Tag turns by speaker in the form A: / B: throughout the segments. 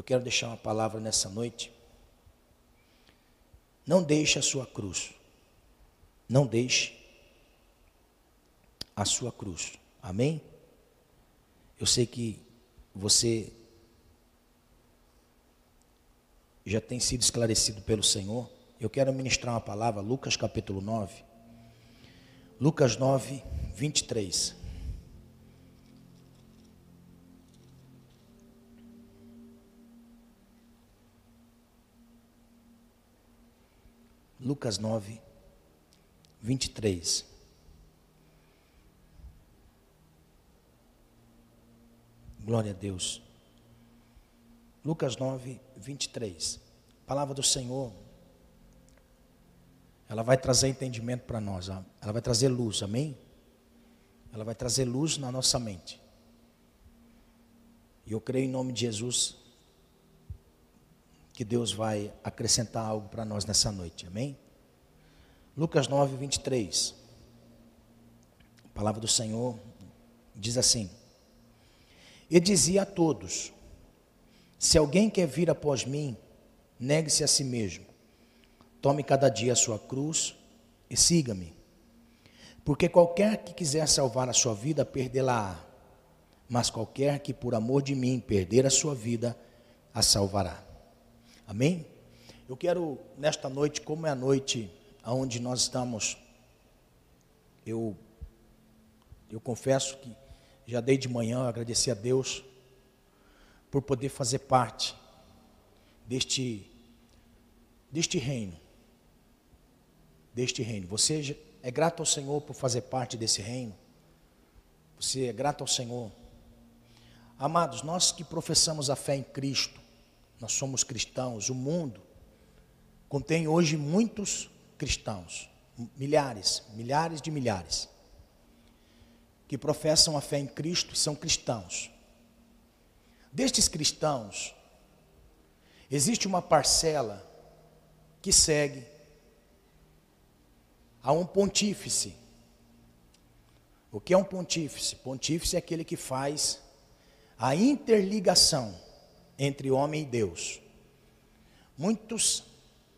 A: eu quero deixar uma palavra nessa noite. Não deixe a sua cruz. Não deixe a sua cruz. Amém? Eu sei que você já tem sido esclarecido pelo Senhor. Eu quero ministrar uma palavra, Lucas capítulo 9. Lucas 9, 23. Lucas 9, 23. Glória a Deus. Lucas 9, 23. A palavra do Senhor, ela vai trazer entendimento para nós, ela vai trazer luz, amém? Ela vai trazer luz na nossa mente. E eu creio em nome de Jesus que Deus vai acrescentar algo para nós nessa noite, amém? Lucas 9, 23. A palavra do Senhor diz assim: E dizia a todos: Se alguém quer vir após mim, negue-se a si mesmo, tome cada dia a sua cruz e siga-me. Porque qualquer que quiser salvar a sua vida, perdê-la-á. Mas qualquer que por amor de mim perder a sua vida, a salvará. Amém? Eu quero, nesta noite, como é a noite onde nós estamos, eu, eu confesso que já dei de manhã, agradecer a Deus por poder fazer parte deste, deste reino. Deste reino. Você é grato ao Senhor por fazer parte desse reino? Você é grato ao Senhor? Amados, nós que professamos a fé em Cristo, nós somos cristãos, o mundo contém hoje muitos cristãos, milhares, milhares de milhares, que professam a fé em Cristo e são cristãos. Destes cristãos, existe uma parcela que segue a um pontífice. O que é um pontífice? Pontífice é aquele que faz a interligação entre homem e Deus. Muitos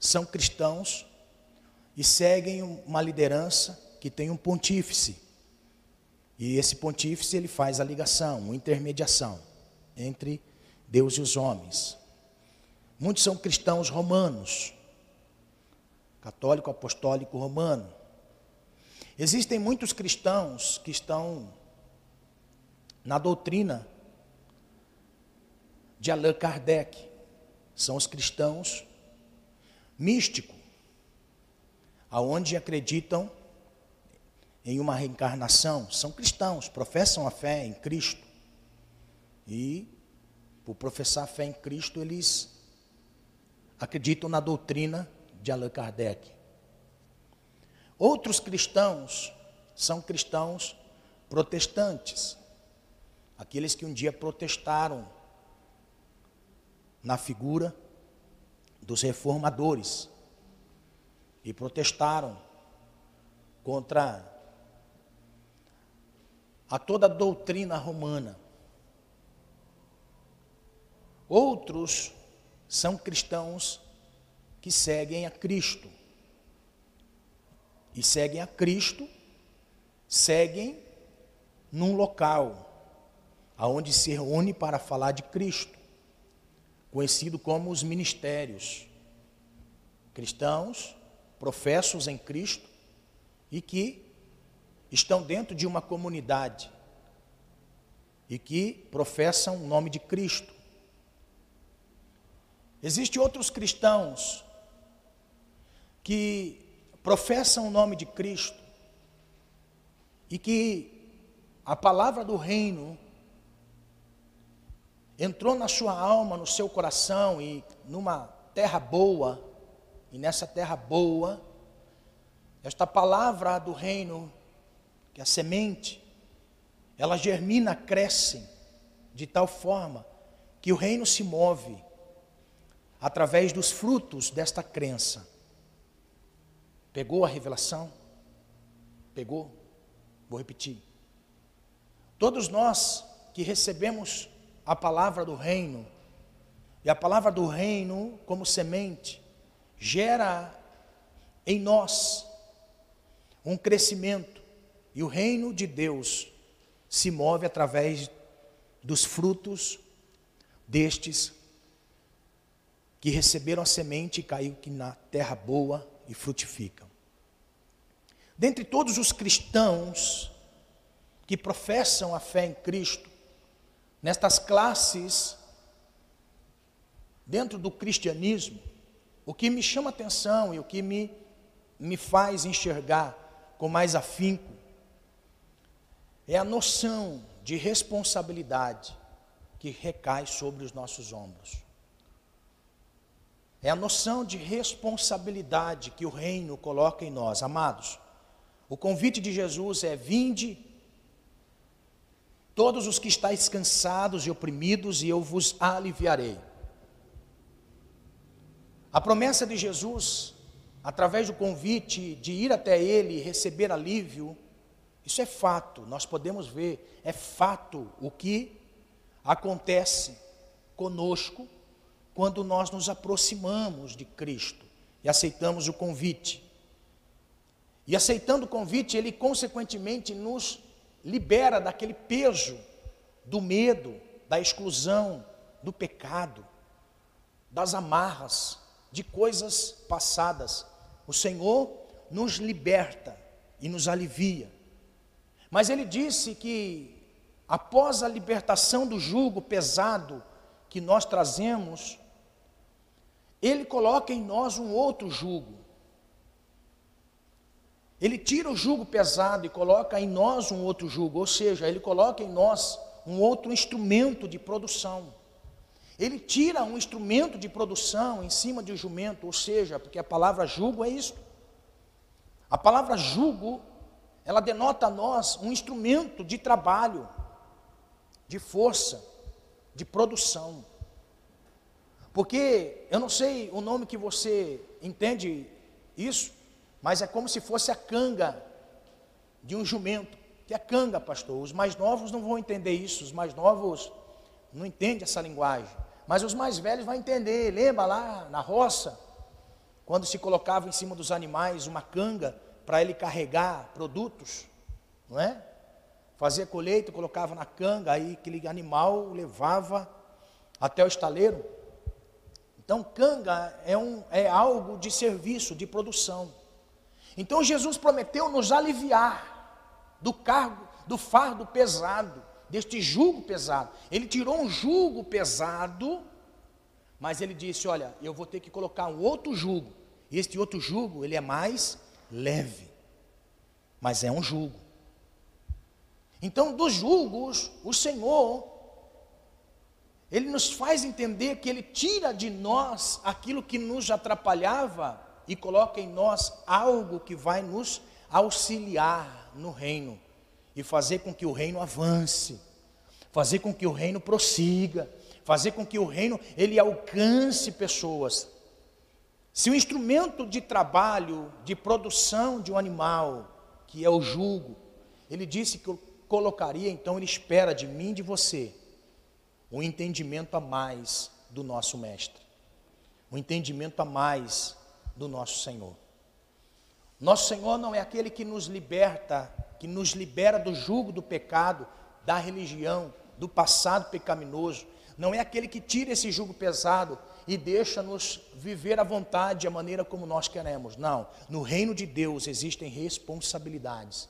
A: são cristãos e seguem uma liderança que tem um pontífice. E esse pontífice ele faz a ligação, uma intermediação entre Deus e os homens. Muitos são cristãos romanos, católico apostólico romano. Existem muitos cristãos que estão na doutrina de Allan Kardec. São os cristãos místicos, aonde acreditam em uma reencarnação. São cristãos, professam a fé em Cristo. E, por professar a fé em Cristo, eles acreditam na doutrina de Allan Kardec. Outros cristãos são cristãos protestantes, aqueles que um dia protestaram na figura dos reformadores e protestaram contra a toda a doutrina romana. Outros são cristãos que seguem a Cristo. E seguem a Cristo, seguem num local aonde se reúne para falar de Cristo conhecido como os ministérios. Cristãos, professos em Cristo e que estão dentro de uma comunidade e que professam o nome de Cristo. Existem outros cristãos que professam o nome de Cristo e que a palavra do reino entrou na sua alma, no seu coração e numa terra boa, e nessa terra boa, esta palavra do reino, que é a semente, ela germina, cresce, de tal forma que o reino se move através dos frutos desta crença. Pegou a revelação? Pegou? Vou repetir. Todos nós que recebemos a palavra do reino, E a palavra do reino, como semente, gera em nós um crescimento. E o reino de Deus se move através dos frutos destes que receberam a semente e caiu na terra boa e frutificam. Dentre todos os cristãos que professam a fé em Cristo, nestas classes dentro do cristianismo, o que me chama atenção e o que me, me faz enxergar com mais afinco é a noção de responsabilidade que recai sobre os nossos ombros. É a noção de responsabilidade que o reino coloca em nós. Amados, o convite de Jesus é: vinde, todos os que estáis cansados e oprimidos, e eu vos aliviarei. A promessa de Jesus, através do convite de ir até Ele e receber alívio, isso é fato, nós podemos ver, é fato o que acontece conosco quando nós nos aproximamos de Cristo e aceitamos o convite. E aceitando o convite, ele consequentemente nos libera daquele peso do medo, da exclusão, do pecado, das amarras, de coisas passadas. O Senhor nos liberta e nos alivia. Mas ele disse que após a libertação do jugo pesado que nós trazemos, ele coloca em nós um outro jugo. Ele tira o jugo pesado e coloca em nós um outro jugo, ou seja, ele coloca em nós um outro instrumento de produção. Ele tira um instrumento de produção em cima de um jumento, ou seja, porque a palavra jugo é isto. A palavra jugo, ela denota a nós um instrumento de trabalho, de força, de produção. Porque eu não sei o nome que você entende isso, mas é como se fosse a canga de um jumento. Que é canga, pastor. Os mais novos não vão entender isso, os mais novos não entendem essa linguagem. Mas os mais velhos vão entender. Lembra lá na roça, quando se colocava em cima dos animais uma canga para ele carregar produtos, não é? Fazia colheita, colocava na canga, aí aquele animal levava até o estaleiro. Então, canga é, um, é algo de serviço, de produção. Então, Jesus prometeu nos aliviar do cargo, do fardo pesado, deste jugo pesado. Ele tirou um jugo pesado, mas ele disse: Olha, eu vou ter que colocar um outro jugo. Este outro jugo, ele é mais leve, mas é um jugo. Então, dos julgos, o Senhor ele nos faz entender que Ele tira de nós aquilo que nos atrapalhava e coloca em nós algo que vai nos auxiliar no reino e fazer com que o reino avance, fazer com que o reino prossiga, fazer com que o reino ele alcance pessoas. Se o instrumento de trabalho, de produção de um animal, que é o jugo, ele disse que colocaria, então ele espera de mim e de você um entendimento a mais do nosso Mestre, um entendimento a mais do nosso Senhor. Nosso Senhor não é aquele que nos liberta, que nos libera do jugo do pecado, da religião, do passado pecaminoso. Não é aquele que tira esse jugo pesado e deixa-nos viver à vontade, a maneira como nós queremos. Não. No reino de Deus existem responsabilidades.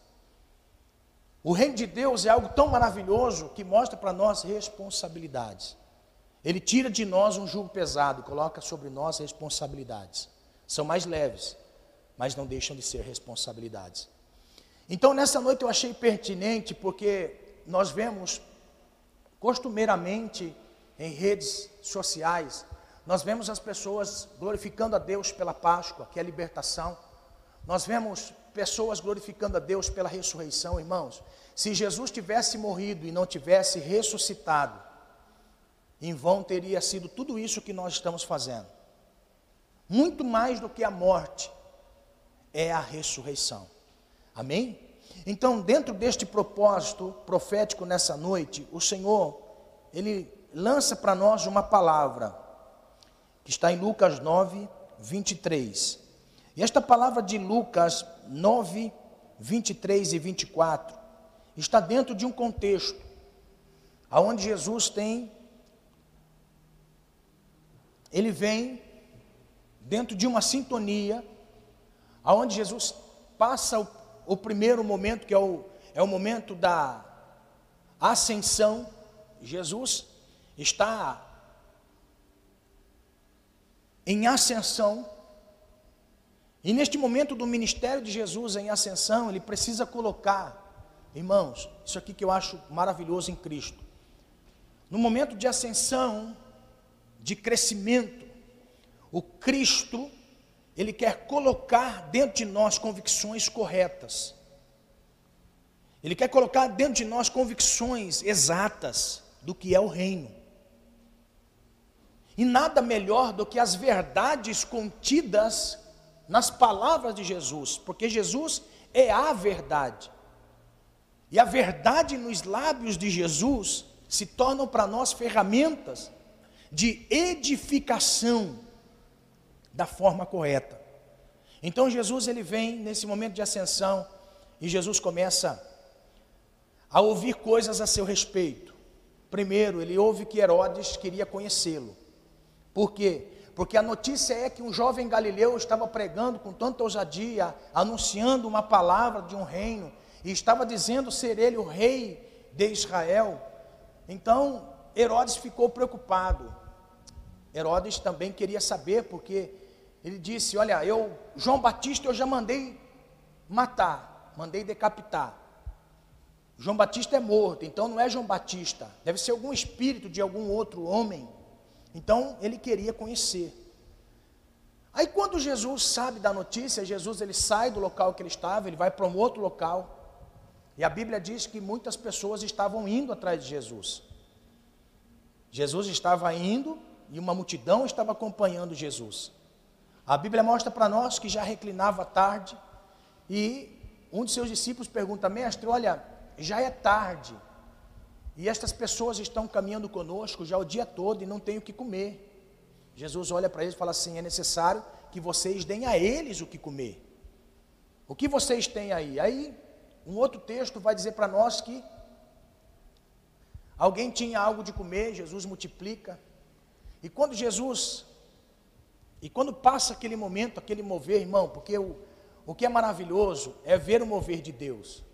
A: O reino de Deus é algo tão maravilhoso que mostra para nós responsabilidades. Ele tira de nós um jugo pesado coloca sobre nós responsabilidades. São mais leves, mas não deixam de ser responsabilidades. Então, nessa noite eu achei pertinente, porque nós vemos costumeiramente em redes sociais, nós vemos as pessoas glorificando a Deus pela Páscoa, que é a libertação. Nós vemos pessoas glorificando a Deus pela ressurreição, irmãos. Se Jesus tivesse morrido e não tivesse ressuscitado, em vão teria sido tudo isso que nós estamos fazendo. Muito mais do que a morte é a ressurreição. Amém? Então, dentro deste propósito profético nessa noite, o Senhor, ele lança para nós uma palavra. que está em Lucas 9, 23. E esta palavra de Lucas 9, 23 e 24 está dentro de um contexto aonde Jesus tem ele vem dentro de uma sintonia aonde Jesus passa o, o primeiro momento que é o, é o momento da ascensão. Jesus está em ascensão. E neste momento do ministério de Jesus em ascensão, ele precisa colocar, irmãos, isso aqui que eu acho maravilhoso em Cristo. No momento de ascensão, de crescimento, o Cristo, ele quer colocar dentro de nós convicções corretas. Ele quer colocar dentro de nós convicções exatas do que é o reino. E nada melhor do que as verdades contidas nas palavras de Jesus, porque Jesus é a verdade. E a verdade nos lábios de Jesus se tornam para nós ferramentas de edificação da forma correta. Então Jesus ele vem nesse momento de ascensão e Jesus começa a ouvir coisas a seu respeito. Primeiro, ele ouve que Herodes queria conhecê-lo. Por quê? Porque a notícia é que um jovem galileu estava pregando com tanta ousadia, anunciando uma palavra de um reino, e estava dizendo ser ele o rei de Israel. Então, Herodes ficou preocupado. Herodes também queria saber, porque ele disse: Olha, eu, João Batista, eu já mandei matar, mandei decapitar. João Batista é morto, então não é João Batista, deve ser algum espírito de algum outro homem então ele queria conhecer. Aí quando Jesus sabe da notícia, Jesus ele sai do local que ele estava, ele vai para um outro local. E a Bíblia diz que muitas pessoas estavam indo atrás de Jesus. Jesus estava indo e uma multidão estava acompanhando Jesus. A Bíblia mostra para nós que já reclinava tarde e um de seus discípulos pergunta: Mestre, olha, já é tarde, e estas pessoas estão caminhando conosco já o dia todo e não têm o que comer. Jesus olha para eles e fala assim: é necessário que vocês deem a eles o que comer. O que vocês têm aí? Aí, um outro texto vai dizer para nós que alguém tinha algo de comer, Jesus multiplica. E quando Jesus, e quando passa aquele momento, aquele mover, irmão, porque o, o que é maravilhoso é ver o mover de Deus.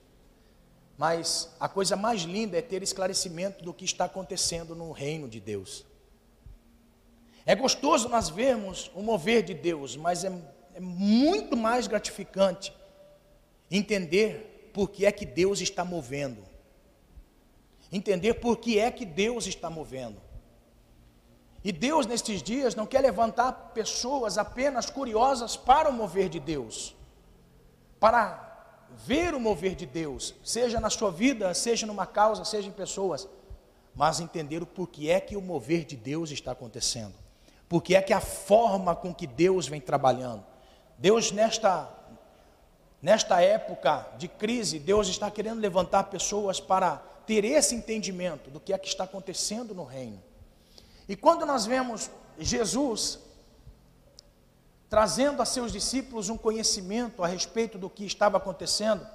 A: Mas a coisa mais linda é ter esclarecimento do que está acontecendo no reino de Deus. É gostoso nós vermos o mover de Deus, mas é, é muito mais gratificante entender por que é que Deus está movendo. Entender por que é que Deus está movendo. E Deus, nestes dias, não quer levantar pessoas apenas curiosas para o mover de Deus, para ver o mover de Deus, seja na sua vida, seja numa causa, seja em pessoas, mas entender o porquê é que o mover de Deus está acontecendo, porque é que a forma com que Deus vem trabalhando. Deus nesta nesta época de crise, Deus está querendo levantar pessoas para ter esse entendimento do que é que está acontecendo no reino. E quando nós vemos Jesus trazendo a seus discípulos um conhecimento a respeito do que estava acontecendo,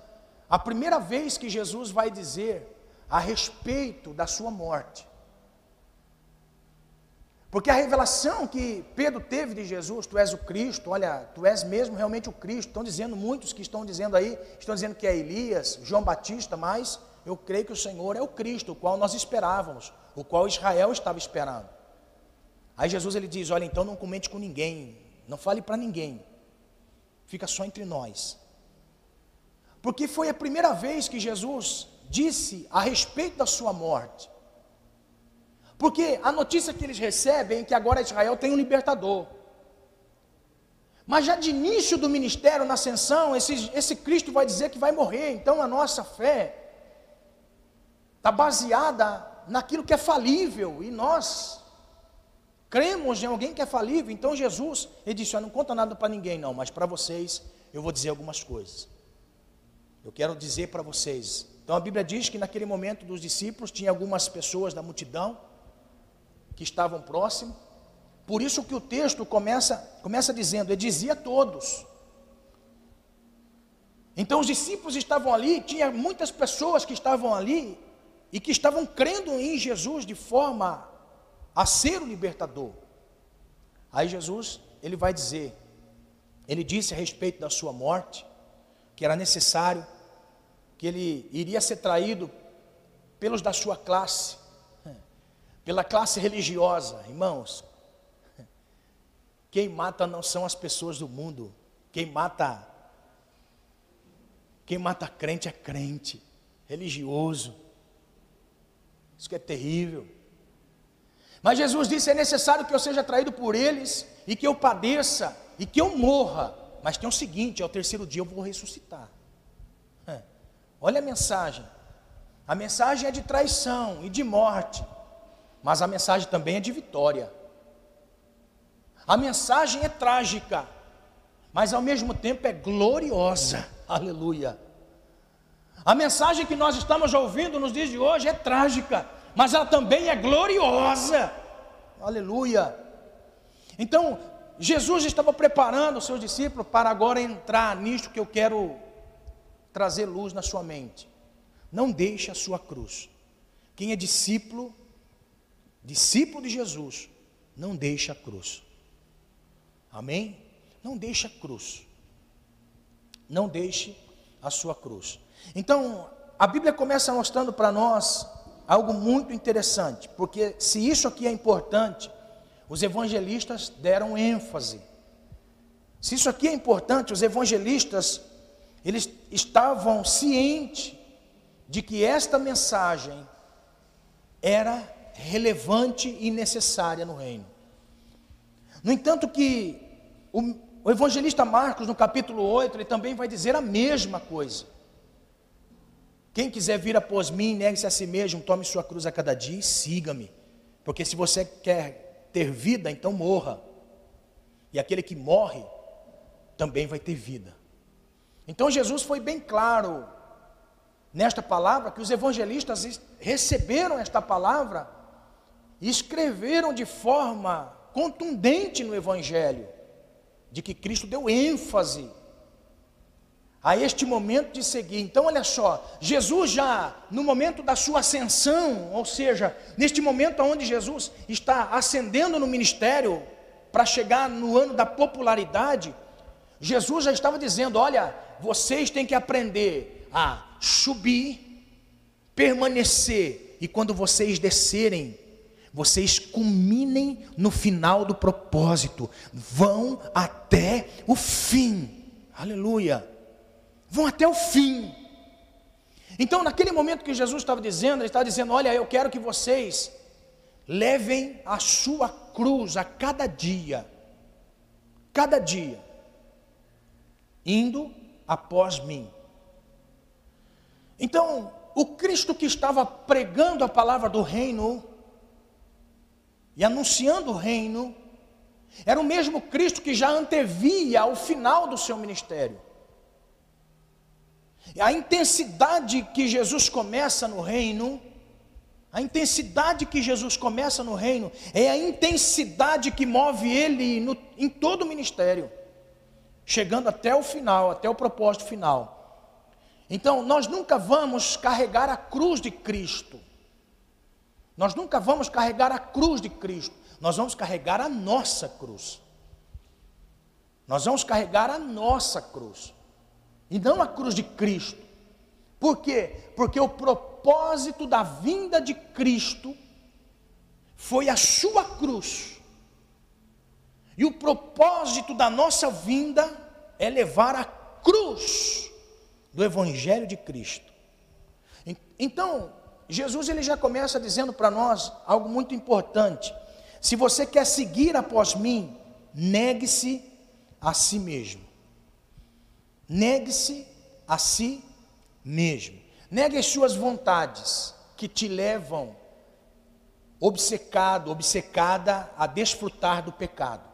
A: a primeira vez que Jesus vai dizer a respeito da sua morte. Porque a revelação que Pedro teve de Jesus, tu és o Cristo, olha, tu és mesmo realmente o Cristo. Estão dizendo muitos que estão dizendo aí, estão dizendo que é Elias, João Batista, mas eu creio que o Senhor é o Cristo, o qual nós esperávamos, o qual Israel estava esperando. Aí Jesus ele diz: Olha, então não comente com ninguém, não fale para ninguém. Fica só entre nós. Porque foi a primeira vez que Jesus disse a respeito da sua morte. Porque a notícia que eles recebem é que agora Israel tem um libertador. Mas já de início do ministério, na ascensão, esse, esse Cristo vai dizer que vai morrer. Então a nossa fé está baseada naquilo que é falível. E nós cremos em alguém que é falível. Então Jesus, ele disse: Não conta nada para ninguém, não, mas para vocês eu vou dizer algumas coisas. Eu quero dizer para vocês. Então a Bíblia diz que naquele momento dos discípulos tinha algumas pessoas da multidão que estavam próximo Por isso que o texto começa, começa dizendo, ele dizia a todos. Então os discípulos estavam ali, tinha muitas pessoas que estavam ali e que estavam crendo em Jesus de forma a ser o libertador. Aí Jesus, ele vai dizer, ele disse a respeito da sua morte, que era necessário, que ele iria ser traído pelos da sua classe, pela classe religiosa, irmãos. Quem mata não são as pessoas do mundo, quem mata quem mata crente é crente, religioso. Isso que é terrível. Mas Jesus disse: é necessário que eu seja traído por eles e que eu padeça e que eu morra. Mas tem o seguinte: ao terceiro dia eu vou ressuscitar. Olha a mensagem. A mensagem é de traição e de morte, mas a mensagem também é de vitória. A mensagem é trágica, mas ao mesmo tempo é gloriosa. Aleluia. A mensagem que nós estamos ouvindo nos dias de hoje é trágica, mas ela também é gloriosa. Aleluia. Então, Jesus estava preparando os seus discípulos para agora entrar nisto que eu quero trazer luz na sua mente. Não deixe a sua cruz. Quem é discípulo, discípulo de Jesus, não deixa a cruz. Amém? Não deixe a cruz. Não deixe a sua cruz. Então, a Bíblia começa mostrando para nós algo muito interessante, porque se isso aqui é importante, os evangelistas deram ênfase. Se isso aqui é importante, os evangelistas eles estavam cientes de que esta mensagem era relevante e necessária no reino. No entanto que o, o evangelista Marcos, no capítulo 8, ele também vai dizer a mesma coisa. Quem quiser vir após mim, negue-se a si mesmo, tome sua cruz a cada dia e siga-me. Porque se você quer ter vida, então morra. E aquele que morre também vai ter vida. Então Jesus foi bem claro nesta palavra que os evangelistas receberam esta palavra e escreveram de forma contundente no evangelho de que Cristo deu ênfase a este momento de seguir. Então, olha só, Jesus já no momento da sua ascensão, ou seja, neste momento onde Jesus está ascendendo no ministério para chegar no ano da popularidade, Jesus já estava dizendo: olha, vocês têm que aprender a subir, permanecer, e quando vocês descerem, vocês culminem no final do propósito, vão até o fim. Aleluia vão até o fim. Então, naquele momento que Jesus estava dizendo, ele estava dizendo: Olha, eu quero que vocês levem a sua cruz a cada dia, cada dia, indo após mim. Então, o Cristo que estava pregando a palavra do reino e anunciando o reino, era o mesmo Cristo que já antevia o final do seu ministério. A intensidade que Jesus começa no reino, a intensidade que Jesus começa no reino, é a intensidade que move ele no, em todo o ministério, chegando até o final, até o propósito final. Então, nós nunca vamos carregar a cruz de Cristo, nós nunca vamos carregar a cruz de Cristo, nós vamos carregar a nossa cruz. Nós vamos carregar a nossa cruz e não a cruz de Cristo. Por quê? Porque o propósito da vinda de Cristo foi a sua cruz. E o propósito da nossa vinda é levar a cruz do evangelho de Cristo. Então, Jesus ele já começa dizendo para nós algo muito importante. Se você quer seguir após mim, negue-se a si mesmo. Negue-se a si mesmo. Negue as suas vontades que te levam obcecado, obcecada a desfrutar do pecado,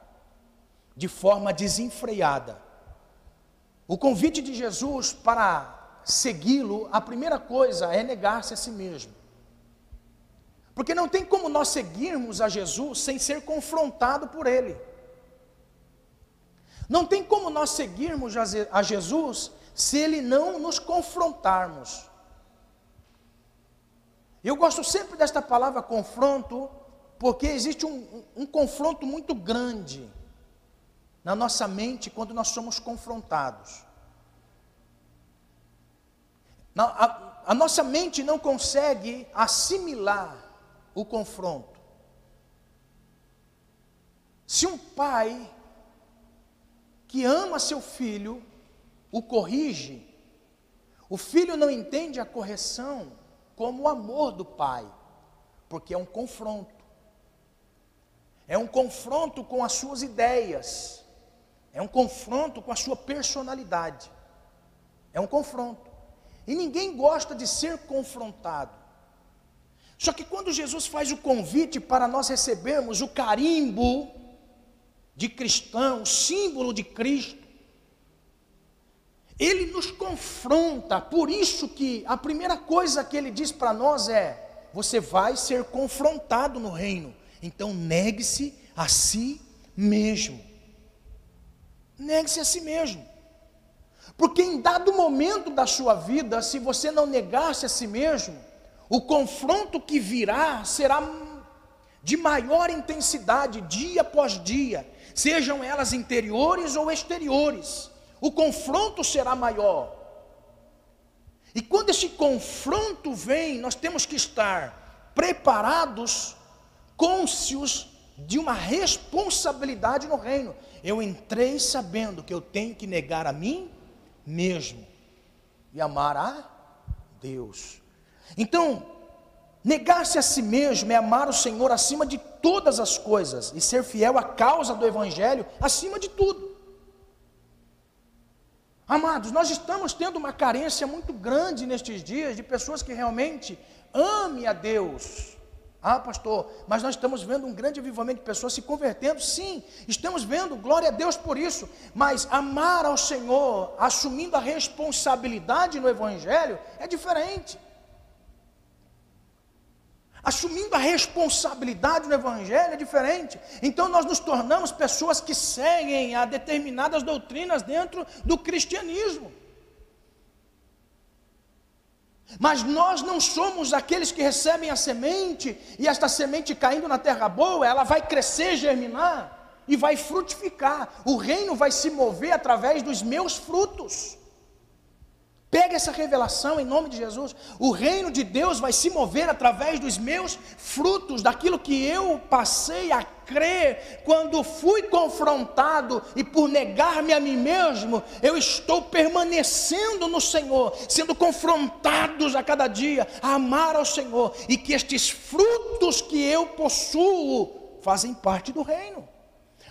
A: de forma desenfreada. O convite de Jesus para segui-lo, a primeira coisa é negar-se a si mesmo. Porque não tem como nós seguirmos a Jesus sem ser confrontado por Ele. Não tem como nós seguirmos a Jesus se Ele não nos confrontarmos. Eu gosto sempre desta palavra confronto, porque existe um, um, um confronto muito grande na nossa mente quando nós somos confrontados. A, a nossa mente não consegue assimilar o confronto. Se um pai que ama seu filho o corrige, o filho não entende a correção como o amor do pai, porque é um confronto. É um confronto com as suas ideias, é um confronto com a sua personalidade. É um confronto. E ninguém gosta de ser confrontado. Só que quando Jesus faz o convite para nós recebermos o carimbo de cristão, símbolo de Cristo, ele nos confronta, por isso que a primeira coisa que ele diz para nós é: você vai ser confrontado no reino, então negue-se a si mesmo. Negue-se a si mesmo. Porque em dado momento da sua vida, se você não negar-se a si mesmo, o confronto que virá será de maior intensidade, dia após dia, sejam elas interiores ou exteriores o confronto será maior. E quando esse confronto vem, nós temos que estar preparados, cônscios de uma responsabilidade no reino. Eu entrei sabendo que eu tenho que negar a mim mesmo e amar a Deus. Então, negar-se a si mesmo é amar o Senhor acima de todas as coisas e ser fiel à causa do Evangelho acima de tudo. Amados, nós estamos tendo uma carência muito grande nestes dias de pessoas que realmente amem a Deus. Ah, pastor, mas nós estamos vendo um grande avivamento de pessoas se convertendo, sim, estamos vendo, glória a Deus por isso, mas amar ao Senhor, assumindo a responsabilidade no Evangelho, é diferente assumindo a responsabilidade no Evangelho é diferente. Então nós nos tornamos pessoas que seguem a determinadas doutrinas dentro do cristianismo. Mas nós não somos aqueles que recebem a semente, e esta semente caindo na terra boa, ela vai crescer, germinar e vai frutificar. O reino vai se mover através dos meus frutos. Pega essa revelação em nome de Jesus. O reino de Deus vai se mover através dos meus frutos, daquilo que eu passei a crer quando fui confrontado e por negar-me a mim mesmo, eu estou permanecendo no Senhor, sendo confrontados a cada dia a amar ao Senhor e que estes frutos que eu possuo fazem parte do reino.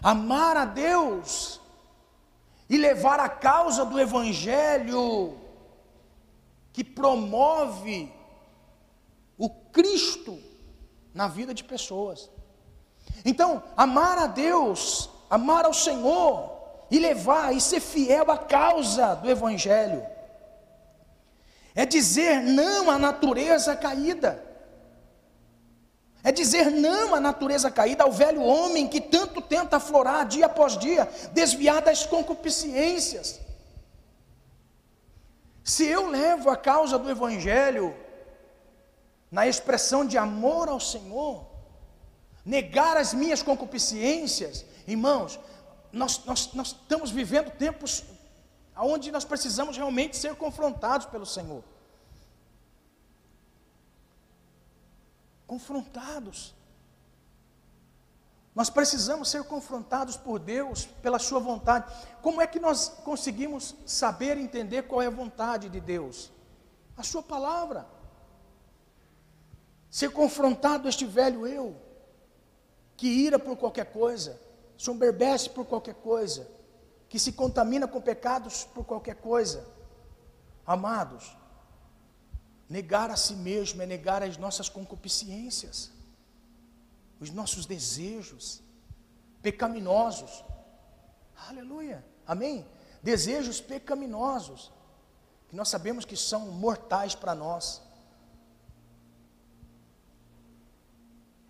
A: Amar a Deus e levar a causa do evangelho que promove o Cristo na vida de pessoas. Então, amar a Deus, amar ao Senhor e levar e ser fiel à causa do Evangelho, é dizer não à natureza caída, é dizer não à natureza caída, ao velho homem que tanto tenta aflorar dia após dia, desviar das concupiscências. Se eu levo a causa do Evangelho na expressão de amor ao Senhor, negar as minhas concupiscências, irmãos, nós, nós, nós estamos vivendo tempos onde nós precisamos realmente ser confrontados pelo Senhor. Confrontados. Nós precisamos ser confrontados por Deus, pela Sua vontade. Como é que nós conseguimos saber entender qual é a vontade de Deus? A Sua palavra. Ser confrontado este velho eu, que ira por qualquer coisa, soberbece por qualquer coisa, que se contamina com pecados por qualquer coisa. Amados, negar a si mesmo é negar as nossas concupiscências os nossos desejos pecaminosos. Aleluia. Amém? Desejos pecaminosos, que nós sabemos que são mortais para nós.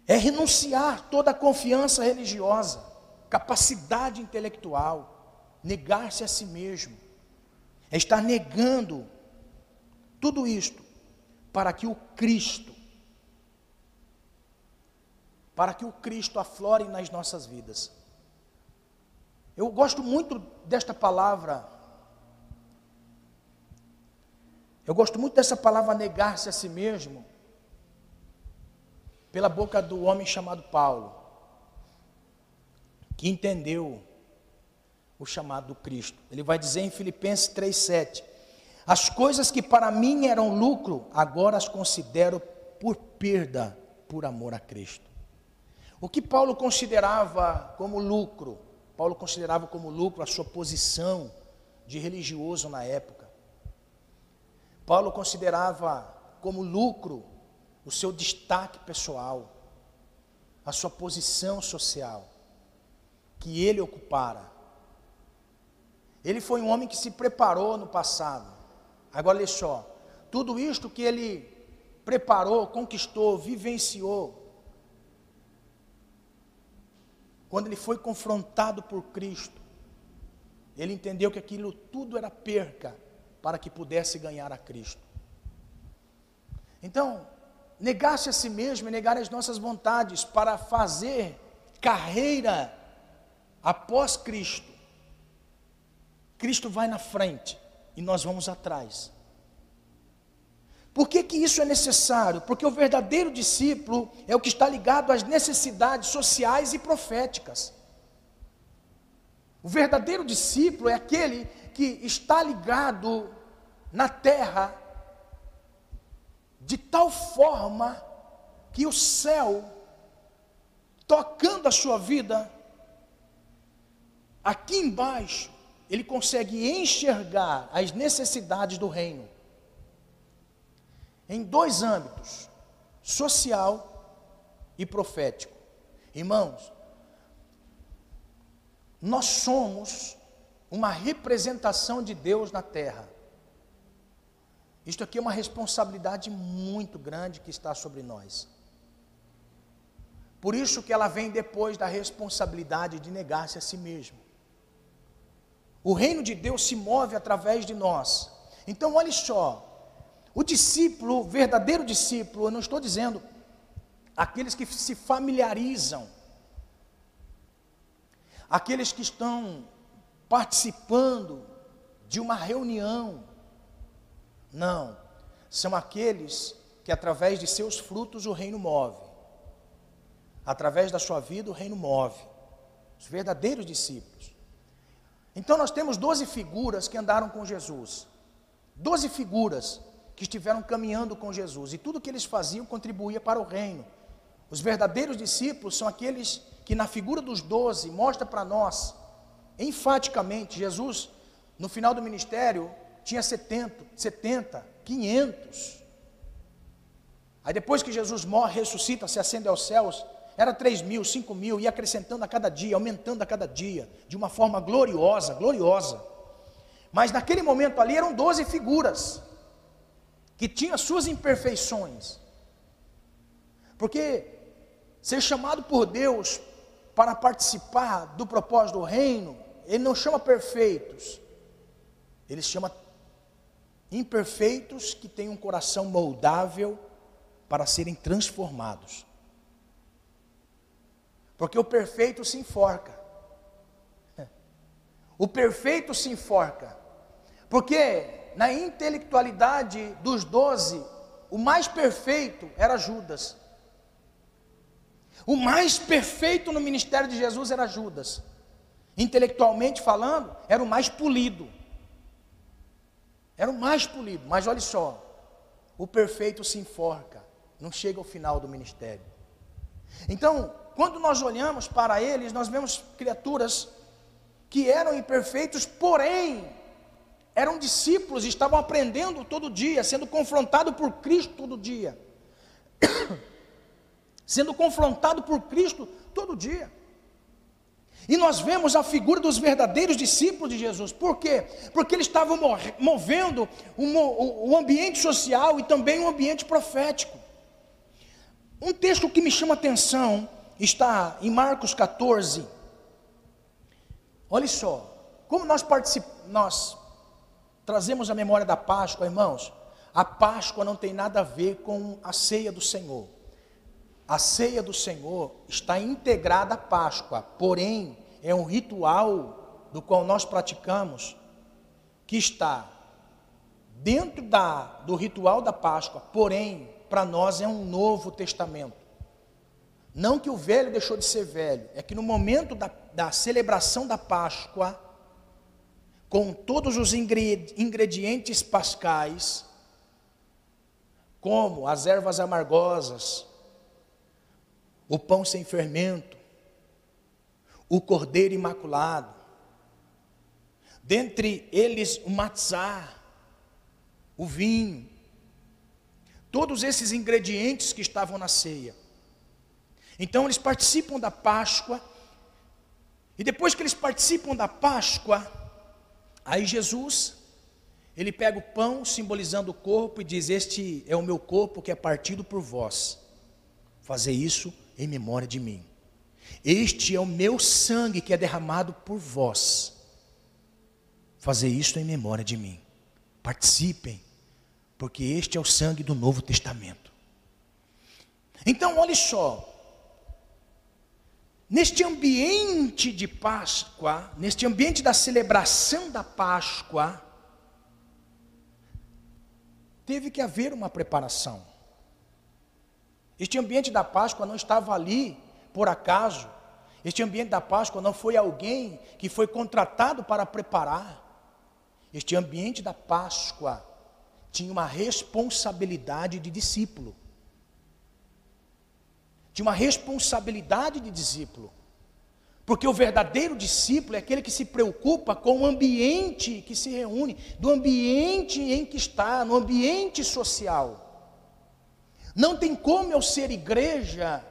A: É renunciar toda a confiança religiosa, capacidade intelectual, negar-se a si mesmo. É estar negando tudo isto para que o Cristo, para que o Cristo aflore nas nossas vidas. Eu gosto muito desta palavra. Eu gosto muito dessa palavra negar-se a si mesmo, pela boca do homem chamado Paulo, que entendeu o chamado do Cristo. Ele vai dizer em Filipenses 3,7: As coisas que para mim eram lucro, agora as considero por perda, por amor a Cristo. O que Paulo considerava como lucro? Paulo considerava como lucro a sua posição de religioso na época. Paulo considerava como lucro o seu destaque pessoal, a sua posição social que ele ocupara. Ele foi um homem que se preparou no passado. Agora olha só, tudo isto que ele preparou, conquistou, vivenciou, quando ele foi confrontado por Cristo, ele entendeu que aquilo tudo era perca para que pudesse ganhar a Cristo. Então, negar-se a si mesmo e negar as nossas vontades para fazer carreira após Cristo. Cristo vai na frente e nós vamos atrás. Por que, que isso é necessário? Porque o verdadeiro discípulo é o que está ligado às necessidades sociais e proféticas. O verdadeiro discípulo é aquele que está ligado na terra de tal forma que o céu, tocando a sua vida, aqui embaixo, ele consegue enxergar as necessidades do reino em dois âmbitos: social e profético. Irmãos, nós somos uma representação de Deus na terra. Isto aqui é uma responsabilidade muito grande que está sobre nós. Por isso que ela vem depois da responsabilidade de negar-se a si mesmo. O reino de Deus se move através de nós. Então, olhe só, o discípulo, o verdadeiro discípulo, eu não estou dizendo aqueles que se familiarizam, aqueles que estão participando de uma reunião, não, são aqueles que através de seus frutos o reino move. Através da sua vida o reino move. Os verdadeiros discípulos. Então nós temos doze figuras que andaram com Jesus. Doze figuras que estiveram caminhando com Jesus. E tudo que eles faziam contribuía para o reino. Os verdadeiros discípulos são aqueles que na figura dos doze mostra para nós, enfaticamente, Jesus, no final do ministério, tinha 70, 70, 500. Aí depois que Jesus morre, ressuscita, se acende aos céus, era 3 mil, 5 mil, ia acrescentando a cada dia, aumentando a cada dia, de uma forma gloriosa, gloriosa. Mas naquele momento ali eram 12 figuras, que tinham suas imperfeições. Porque ser chamado por Deus para participar do propósito do reino, Ele não chama perfeitos, Ele chama imperfeitos que têm um coração moldável para serem transformados. Porque o perfeito se enforca. O perfeito se enforca. Porque na intelectualidade dos doze, o mais perfeito era Judas. O mais perfeito no ministério de Jesus era Judas. Intelectualmente falando, era o mais polido. Era o mais polido, mas olha só, o perfeito se enforca, não chega ao final do ministério. Então, quando nós olhamos para eles, nós vemos criaturas que eram imperfeitos, porém eram discípulos, estavam aprendendo todo dia, sendo confrontados por Cristo todo dia. sendo confrontado por Cristo todo dia. E nós vemos a figura dos verdadeiros discípulos de Jesus. Por quê? Porque eles estavam movendo o, ambiente social e também o ambiente profético. Um texto que me chama atenção está em Marcos 14. Olha só, como nós participamos, nós trazemos a memória da Páscoa, irmãos. A Páscoa não tem nada a ver com a ceia do Senhor. A ceia do Senhor está integrada à Páscoa, porém é um ritual do qual nós praticamos que está dentro da, do ritual da Páscoa, porém para nós é um novo testamento. Não que o velho deixou de ser velho, é que no momento da, da celebração da Páscoa, com todos os ingredientes pascais, como as ervas amargosas, o pão sem fermento, o cordeiro imaculado, dentre eles o matzá, o vinho, todos esses ingredientes que estavam na ceia. Então eles participam da Páscoa, e depois que eles participam da Páscoa, aí Jesus, ele pega o pão simbolizando o corpo e diz: Este é o meu corpo que é partido por vós, fazer isso em memória de mim. Este é o meu sangue que é derramado por vós, fazer isso em memória de mim. Participem, porque este é o sangue do Novo Testamento. Então, olhe só, Neste ambiente de Páscoa, neste ambiente da celebração da Páscoa, teve que haver uma preparação. Este ambiente da Páscoa não estava ali por acaso. Este ambiente da Páscoa não foi alguém que foi contratado para preparar. Este ambiente da Páscoa tinha uma responsabilidade de discípulo de uma responsabilidade de discípulo. Porque o verdadeiro discípulo é aquele que se preocupa com o ambiente que se reúne, do ambiente em que está, no ambiente social. Não tem como eu ser igreja,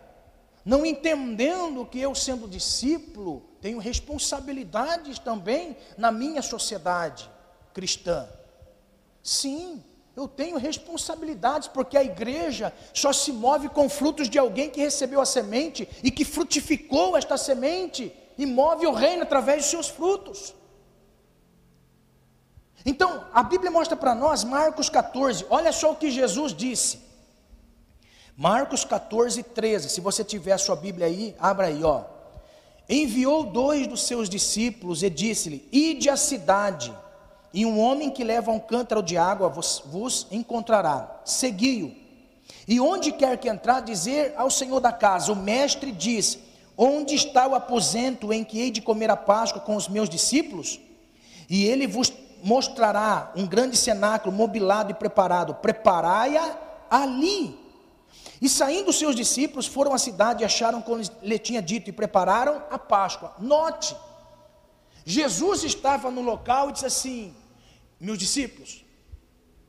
A: não entendendo que eu, sendo discípulo, tenho responsabilidades também na minha sociedade cristã. Sim, eu tenho responsabilidades, porque a igreja só se move com frutos de alguém que recebeu a semente e que frutificou esta semente e move o reino através dos seus frutos. Então, a Bíblia mostra para nós, Marcos 14, olha só o que Jesus disse. Marcos 14, 13. Se você tiver a sua Bíblia aí, abra aí, ó. Enviou dois dos seus discípulos e disse-lhe: Ide à cidade e um homem que leva um cântaro de água vos, vos encontrará. Segui-o. E onde quer que entrar, dizer ao senhor da casa: O mestre diz: Onde está o aposento em que hei de comer a Páscoa com os meus discípulos? E ele vos mostrará um grande cenáculo mobilado e preparado. Preparai-a ali. E saindo seus discípulos, foram à cidade e acharam como lhe tinha dito e prepararam a Páscoa. Note, Jesus estava no local e disse assim: Meus discípulos,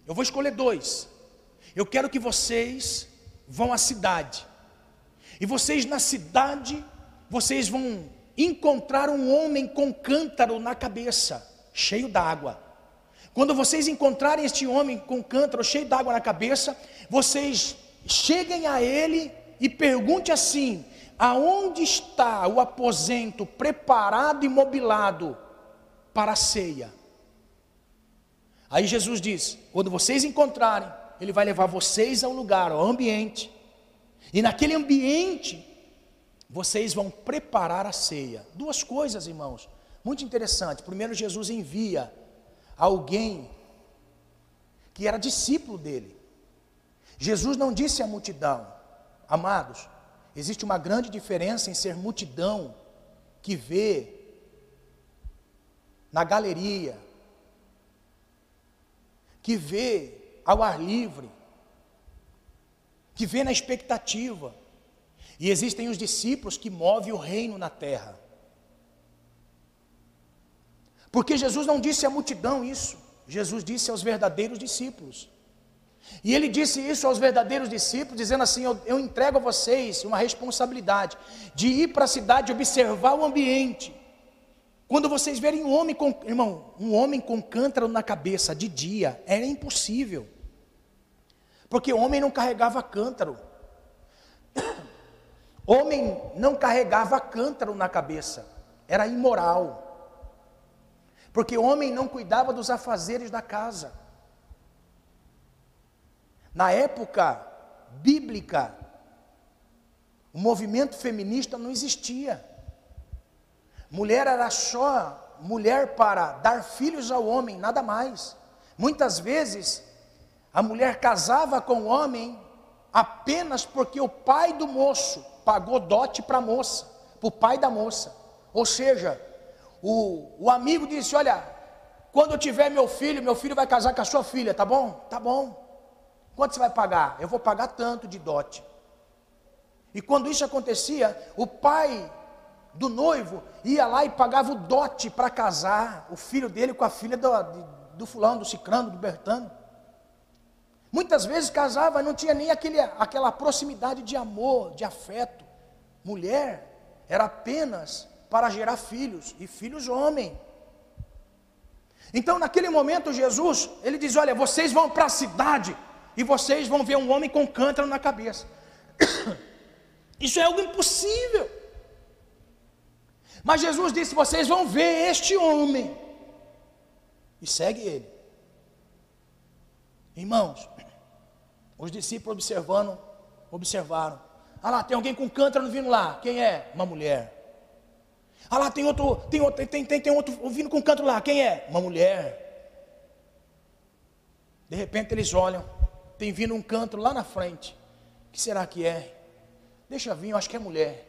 A: eu vou escolher dois. Eu quero que vocês vão à cidade. E vocês na cidade, vocês vão encontrar um homem com cântaro na cabeça, cheio d'água. Quando vocês encontrarem este homem com cântaro cheio d'água na cabeça, vocês cheguem a ele e pergunte assim: aonde está o aposento preparado e mobilado para a ceia? Aí Jesus diz: quando vocês encontrarem, Ele vai levar vocês ao lugar, ao ambiente, e naquele ambiente, vocês vão preparar a ceia. Duas coisas, irmãos, muito interessante. Primeiro, Jesus envia alguém que era discípulo dele. Jesus não disse à multidão, amados, Existe uma grande diferença em ser multidão que vê na galeria, que vê ao ar livre, que vê na expectativa. E existem os discípulos que movem o reino na terra. Porque Jesus não disse à multidão isso, Jesus disse aos verdadeiros discípulos. E ele disse isso aos verdadeiros discípulos, dizendo assim: eu, eu entrego a vocês uma responsabilidade de ir para a cidade observar o ambiente. Quando vocês verem um homem com, irmão, um homem com cântaro na cabeça de dia, era impossível. Porque homem não carregava cântaro. Homem não carregava cântaro na cabeça, era imoral. Porque homem não cuidava dos afazeres da casa. Na época bíblica, o movimento feminista não existia. Mulher era só mulher para dar filhos ao homem, nada mais. Muitas vezes, a mulher casava com o homem apenas porque o pai do moço pagou dote para a moça, para o pai da moça. Ou seja, o, o amigo disse: Olha, quando eu tiver meu filho, meu filho vai casar com a sua filha, tá bom? Tá bom. Quanto você vai pagar? Eu vou pagar tanto de dote. E quando isso acontecia, o pai do noivo ia lá e pagava o dote para casar o filho dele com a filha do, do fulano, do cicrano, do bertano. Muitas vezes casava e não tinha nem aquele, aquela proximidade de amor, de afeto. Mulher era apenas para gerar filhos, e filhos homem. Então, naquele momento, Jesus, ele diz: Olha, vocês vão para a cidade e vocês vão ver um homem com cântaro na cabeça. Isso é algo impossível. Mas Jesus disse: Vocês vão ver este homem, e segue ele. Irmãos, os discípulos observando, observaram. Ah lá, tem alguém com cântaro vindo lá. Quem é? Uma mulher. Ah lá, tem outro, tem outro, tem, tem, tem outro vindo com cântaro lá. Quem é? Uma mulher. De repente eles olham, tem vindo um cântaro lá na frente. O que será que é? Deixa vir, eu acho que é mulher.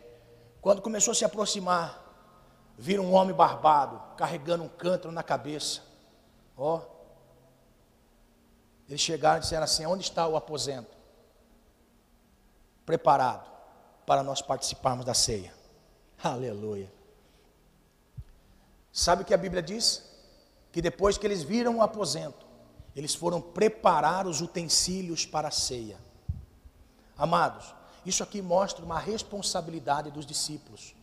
A: Quando começou a se aproximar, viram um homem barbado, carregando um cântaro na cabeça. Ó. Oh, eles chegaram e disseram assim: onde está o aposento? Preparado para nós participarmos da ceia. Aleluia. Sabe o que a Bíblia diz? Que depois que eles viram o aposento, eles foram preparar os utensílios para a ceia. Amados, isso aqui mostra uma responsabilidade dos discípulos.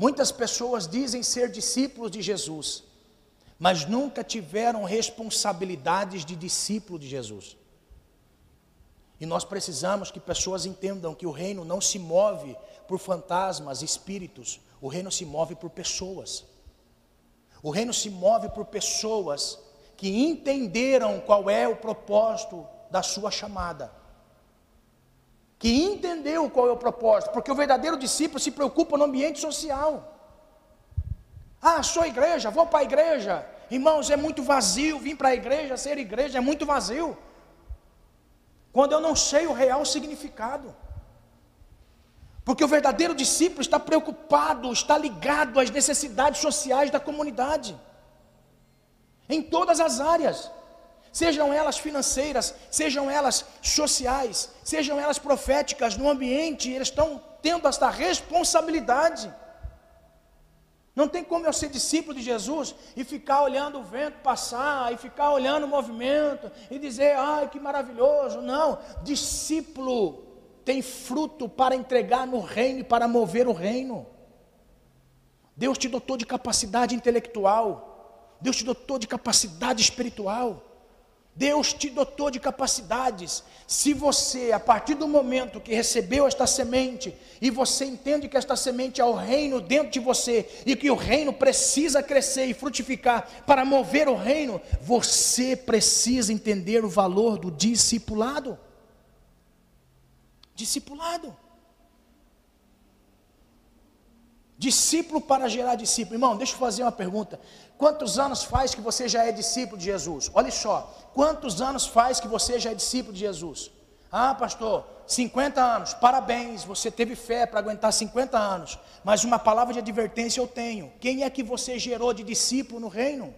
A: Muitas pessoas dizem ser discípulos de Jesus, mas nunca tiveram responsabilidades de discípulo de Jesus. E nós precisamos que pessoas entendam que o reino não se move por fantasmas, espíritos, o reino se move por pessoas. O reino se move por pessoas que entenderam qual é o propósito da sua chamada. Que entendeu qual é o propósito, porque o verdadeiro discípulo se preocupa no ambiente social. Ah, sou igreja, vou para a igreja. Irmãos, é muito vazio vir para a igreja, ser igreja é muito vazio. Quando eu não sei o real significado. Porque o verdadeiro discípulo está preocupado, está ligado às necessidades sociais da comunidade. Em todas as áreas. Sejam elas financeiras, sejam elas sociais, sejam elas proféticas, no ambiente, eles estão tendo esta responsabilidade. Não tem como eu ser discípulo de Jesus e ficar olhando o vento passar, e ficar olhando o movimento, e dizer, ai que maravilhoso. Não, discípulo tem fruto para entregar no reino e para mover o reino. Deus te dotou de capacidade intelectual, Deus te dotou de capacidade espiritual. Deus te dotou de capacidades. Se você, a partir do momento que recebeu esta semente, e você entende que esta semente é o reino dentro de você, e que o reino precisa crescer e frutificar para mover o reino, você precisa entender o valor do discipulado. Discipulado. Discípulo para gerar discípulo. Irmão, deixa eu fazer uma pergunta. Quantos anos faz que você já é discípulo de Jesus? Olha só, quantos anos faz que você já é discípulo de Jesus? Ah, pastor, 50 anos, parabéns, você teve fé para aguentar 50 anos. Mas uma palavra de advertência eu tenho: quem é que você gerou de discípulo no reino?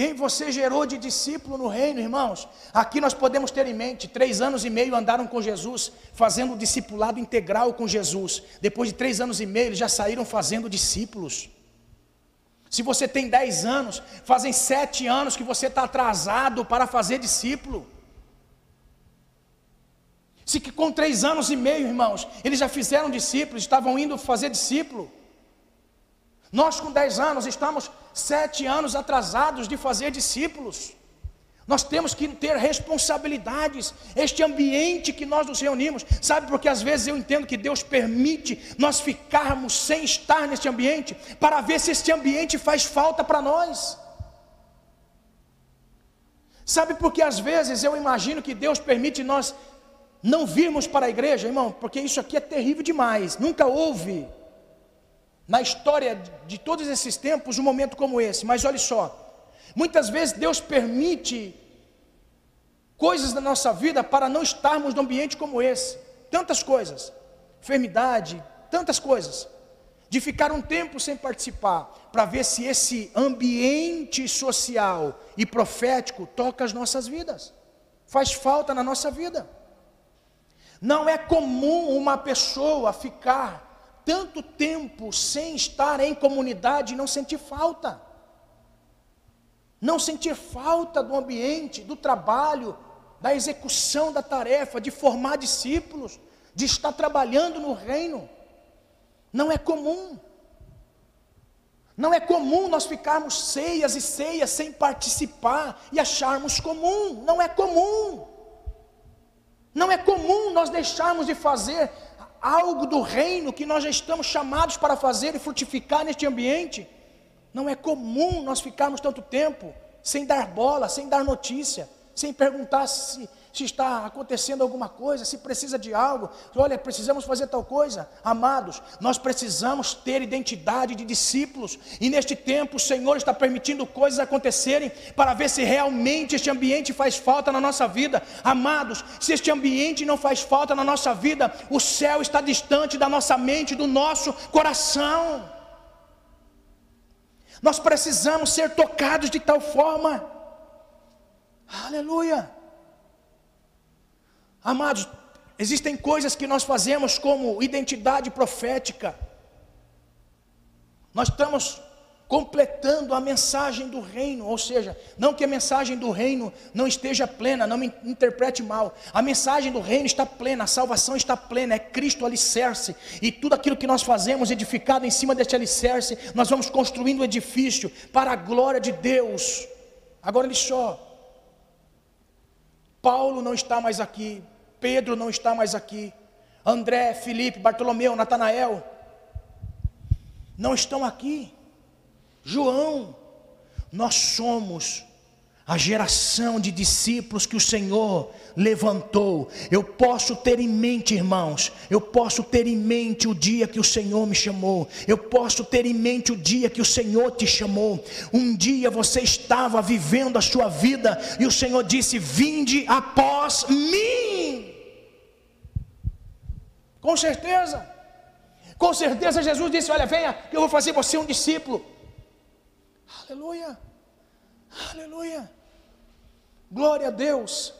A: Quem você gerou de discípulo no reino, irmãos? Aqui nós podemos ter em mente: três anos e meio andaram com Jesus, fazendo o discipulado integral com Jesus. Depois de três anos e meio, eles já saíram fazendo discípulos. Se você tem dez anos, fazem sete anos que você está atrasado para fazer discípulo. Se que com três anos e meio, irmãos, eles já fizeram discípulos, estavam indo fazer discípulo. Nós, com 10 anos, estamos sete anos atrasados de fazer discípulos. Nós temos que ter responsabilidades. Este ambiente que nós nos reunimos, sabe, porque às vezes eu entendo que Deus permite nós ficarmos sem estar neste ambiente, para ver se este ambiente faz falta para nós. Sabe, porque às vezes eu imagino que Deus permite nós não virmos para a igreja, irmão, porque isso aqui é terrível demais. Nunca houve na história de todos esses tempos um momento como esse. Mas olhe só, Muitas vezes Deus permite coisas na nossa vida para não estarmos num ambiente como esse. Tantas coisas, enfermidade, tantas coisas. De ficar um tempo sem participar, para ver se esse ambiente social e profético toca as nossas vidas, faz falta na nossa vida. Não é comum uma pessoa ficar tanto tempo sem estar em comunidade e não sentir falta não sentir falta do ambiente, do trabalho, da execução da tarefa, de formar discípulos, de estar trabalhando no reino. Não é comum. Não é comum nós ficarmos ceias e ceias sem participar e acharmos comum. Não é comum. Não é comum nós deixarmos de fazer algo do reino que nós já estamos chamados para fazer e frutificar neste ambiente. Não é comum nós ficarmos tanto tempo sem dar bola, sem dar notícia, sem perguntar se, se está acontecendo alguma coisa, se precisa de algo. Olha, precisamos fazer tal coisa. Amados, nós precisamos ter identidade de discípulos, e neste tempo o Senhor está permitindo coisas acontecerem para ver se realmente este ambiente faz falta na nossa vida. Amados, se este ambiente não faz falta na nossa vida, o céu está distante da nossa mente, do nosso coração. Nós precisamos ser tocados de tal forma. Aleluia. Amados, existem coisas que nós fazemos como identidade profética. Nós estamos completando a mensagem do reino, ou seja, não que a mensagem do reino não esteja plena, não me interprete mal, a mensagem do reino está plena, a salvação está plena, é Cristo alicerce, e tudo aquilo que nós fazemos edificado em cima deste alicerce, nós vamos construindo o um edifício para a glória de Deus. Agora ele só, Paulo não está mais aqui, Pedro não está mais aqui, André, Felipe, Bartolomeu, Natanael, não estão aqui. João, nós somos a geração de discípulos que o Senhor levantou. Eu posso ter em mente, irmãos, eu posso ter em mente o dia que o Senhor me chamou. Eu posso ter em mente o dia que o Senhor te chamou. Um dia você estava vivendo a sua vida e o Senhor disse: "Vinde após mim". Com certeza. Com certeza Jesus disse: "Olha, venha, eu vou fazer você um discípulo". Aleluia. Aleluia. Glória a Deus.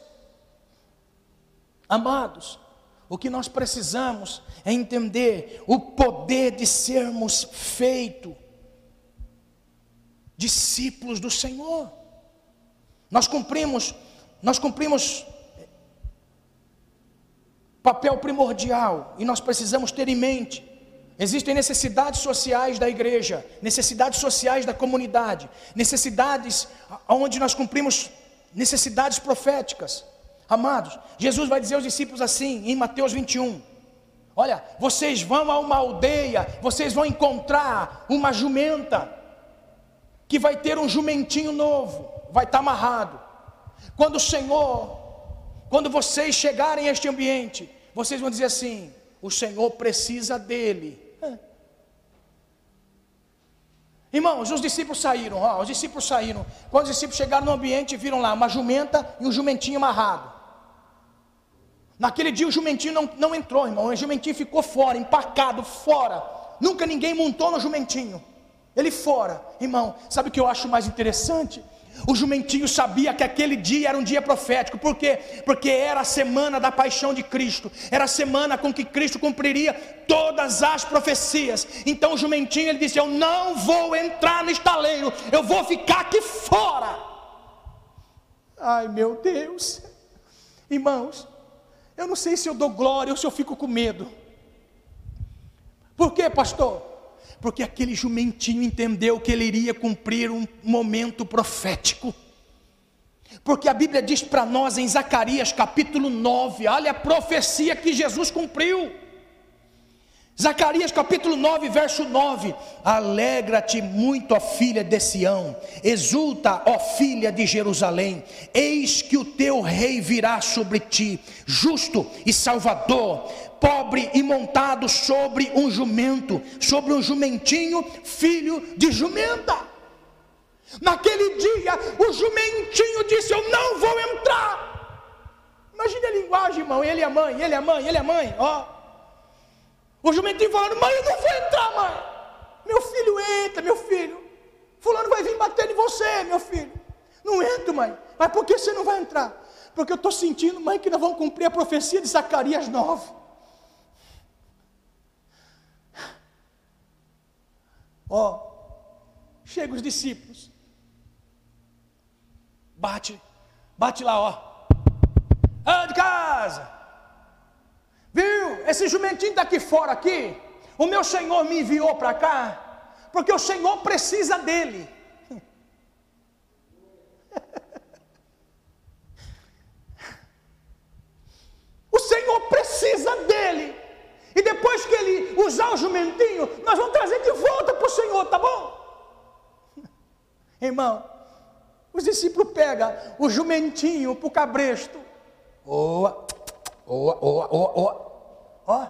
A: Amados, o que nós precisamos é entender o poder de sermos feitos discípulos do Senhor. Nós cumprimos, nós cumprimos papel primordial e nós precisamos ter em mente Existem necessidades sociais da igreja, necessidades sociais da comunidade, necessidades onde nós cumprimos necessidades proféticas. Amados, Jesus vai dizer aos discípulos assim, em Mateus 21. Olha, vocês vão a uma aldeia, vocês vão encontrar uma jumenta, que vai ter um jumentinho novo, vai estar amarrado. Quando o Senhor, quando vocês chegarem a este ambiente, vocês vão dizer assim: o Senhor precisa dele Irmãos, os discípulos saíram, ó, os discípulos saíram. Quando os discípulos chegaram no ambiente, viram lá uma jumenta e um jumentinho amarrado. Naquele dia o jumentinho não, não entrou, irmão. O jumentinho ficou fora, empacado, fora. Nunca ninguém montou no jumentinho. Ele fora. Irmão, sabe o que eu acho mais interessante? O jumentinho sabia que aquele dia era um dia profético, por quê? Porque era a semana da paixão de Cristo, era a semana com que Cristo cumpriria todas as profecias. Então o jumentinho ele disse: Eu não vou entrar no estaleiro, eu vou ficar aqui fora. Ai meu Deus, irmãos, eu não sei se eu dou glória ou se eu fico com medo. Por quê, pastor? Porque aquele jumentinho entendeu que ele iria cumprir um momento profético. Porque a Bíblia diz para nós em Zacarias capítulo 9, olha a profecia que Jesus cumpriu. Zacarias capítulo 9, verso 9: Alegra-te muito, ó filha de Sião, exulta, ó filha de Jerusalém, eis que o teu rei virá sobre ti, justo e salvador, pobre e montado sobre um jumento, sobre um jumentinho, filho de jumenta. Naquele dia, o jumentinho disse: Eu não vou entrar. Imagine a linguagem, irmão. Ele é a mãe, ele é a mãe, ele é a mãe. Ó. O jumentinho falando: Mãe, eu não vou entrar, mãe. Meu filho entra, meu filho. Fulano vai vir bater em você, meu filho. Não entro, mãe. Mas por que você não vai entrar? Porque eu estou sentindo, mãe, que nós vamos cumprir a profecia de Zacarias 9. Ó, chega os discípulos. Bate, bate lá, ó. Ah, de casa. Viu? Esse jumentinho está aqui fora aqui. O meu Senhor me enviou para cá, porque o Senhor precisa dele. O Senhor precisa dele. E depois que ele usar o jumentinho, nós vamos trazer de volta para o Senhor, tá bom? Irmão, os discípulos pegam o jumentinho para o cabresto. Oa, oa, oa, oa, oa. Ó.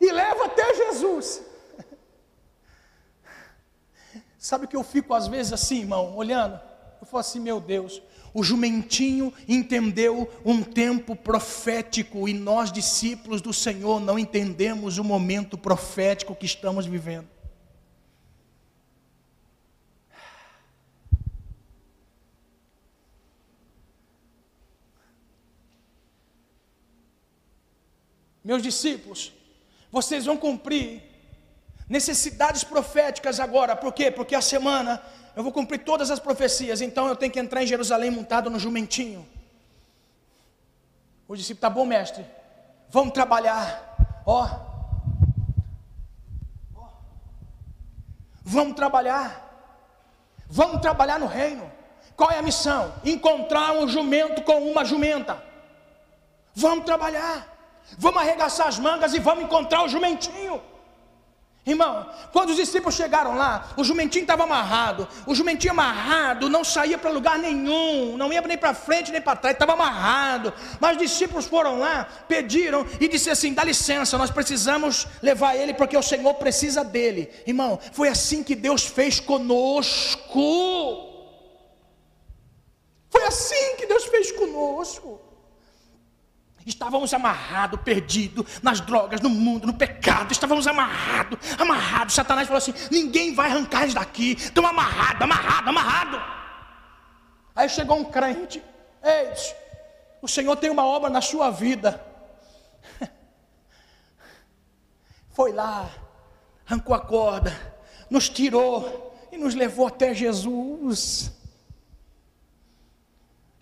A: E leva até Jesus. Sabe que eu fico às vezes assim, irmão, olhando? Eu falo assim, meu Deus, o jumentinho entendeu um tempo profético e nós, discípulos do Senhor, não entendemos o momento profético que estamos vivendo. meus discípulos, vocês vão cumprir necessidades proféticas agora, por quê? Porque a semana eu vou cumprir todas as profecias, então eu tenho que entrar em Jerusalém montado no jumentinho. O discípulo, tá bom, mestre, vamos trabalhar, ó, ó. vamos trabalhar, vamos trabalhar no reino. Qual é a missão? Encontrar um jumento com uma jumenta. Vamos trabalhar. Vamos arregaçar as mangas e vamos encontrar o jumentinho. Irmão, quando os discípulos chegaram lá, o jumentinho estava amarrado. O jumentinho amarrado não saía para lugar nenhum, não ia nem para frente nem para trás, estava amarrado. Mas os discípulos foram lá, pediram e disseram assim: dá licença, nós precisamos levar ele porque o Senhor precisa dele. Irmão, foi assim que Deus fez conosco. Foi assim que Deus fez conosco. Estávamos amarrados, perdidos nas drogas, no mundo, no pecado. Estávamos amarrados, amarrados. Satanás falou assim: ninguém vai arrancar eles daqui. Estão amarrados, amarrados, amarrados. Aí chegou um crente: Ei, o Senhor tem uma obra na sua vida. Foi lá, arrancou a corda, nos tirou e nos levou até Jesus.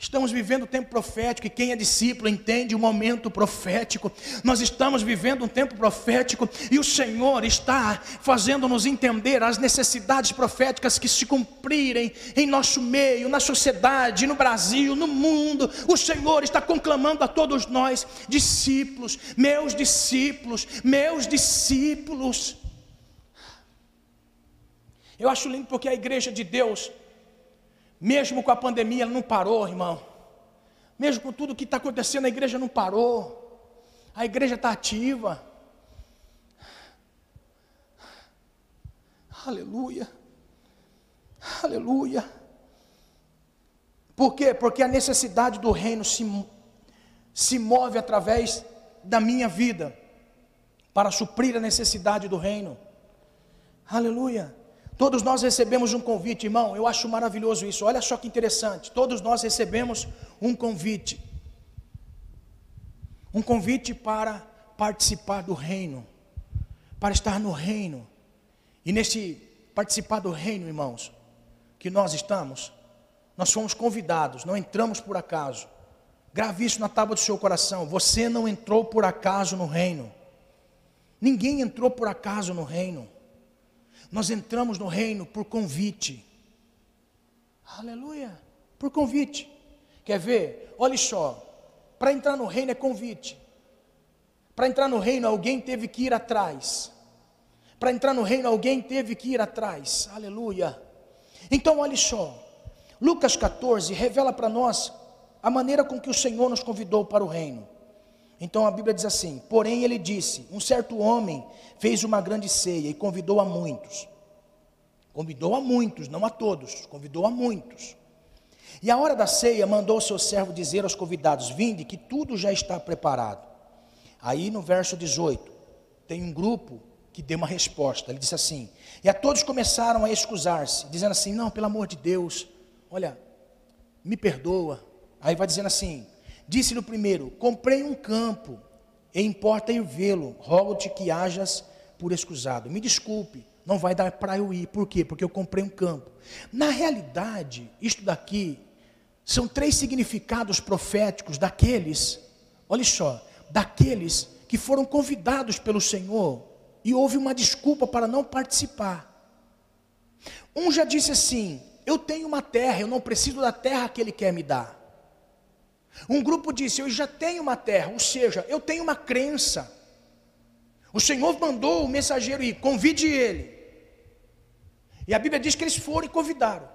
A: Estamos vivendo um tempo profético e quem é discípulo entende o momento profético. Nós estamos vivendo um tempo profético e o Senhor está fazendo-nos entender as necessidades proféticas que se cumprirem em nosso meio, na sociedade, no Brasil, no mundo. O Senhor está conclamando a todos nós, discípulos, meus discípulos, meus discípulos. Eu acho lindo porque a igreja de Deus mesmo com a pandemia, ela não parou, irmão. Mesmo com tudo que está acontecendo, a igreja não parou. A igreja está ativa. Aleluia. Aleluia. Por quê? Porque a necessidade do reino se, se move através da minha vida para suprir a necessidade do reino. Aleluia. Todos nós recebemos um convite, irmão. Eu acho maravilhoso isso. Olha só que interessante. Todos nós recebemos um convite. Um convite para participar do reino, para estar no reino. E nesse participar do reino, irmãos, que nós estamos, nós fomos convidados, não entramos por acaso. Grave isso na tábua do seu coração. Você não entrou por acaso no reino. Ninguém entrou por acaso no reino. Nós entramos no reino por convite. Aleluia, por convite. Quer ver? Olha só. Para entrar no reino é convite. Para entrar no reino, alguém teve que ir atrás. Para entrar no reino, alguém teve que ir atrás. Aleluia. Então, olha só. Lucas 14 revela para nós a maneira com que o Senhor nos convidou para o reino. Então a Bíblia diz assim: Porém, ele disse: Um certo homem fez uma grande ceia e convidou a muitos. Convidou a muitos, não a todos, convidou a muitos. E a hora da ceia mandou o seu servo dizer aos convidados: Vinde, que tudo já está preparado. Aí no verso 18, tem um grupo que deu uma resposta. Ele disse assim: E a todos começaram a excusar-se, dizendo assim: Não, pelo amor de Deus, olha, me perdoa. Aí vai dizendo assim: Disse no primeiro: Comprei um campo, e importa ir vê-lo, rogo-te que hajas por excusado. Me desculpe, não vai dar para eu ir. Por quê? Porque eu comprei um campo. Na realidade, isto daqui são três significados proféticos daqueles, olha só, daqueles que foram convidados pelo Senhor e houve uma desculpa para não participar. Um já disse assim: Eu tenho uma terra, eu não preciso da terra que Ele quer me dar. Um grupo disse: Eu já tenho uma terra, ou seja, eu tenho uma crença. O Senhor mandou o mensageiro ir, convide ele. E a Bíblia diz que eles foram e convidaram.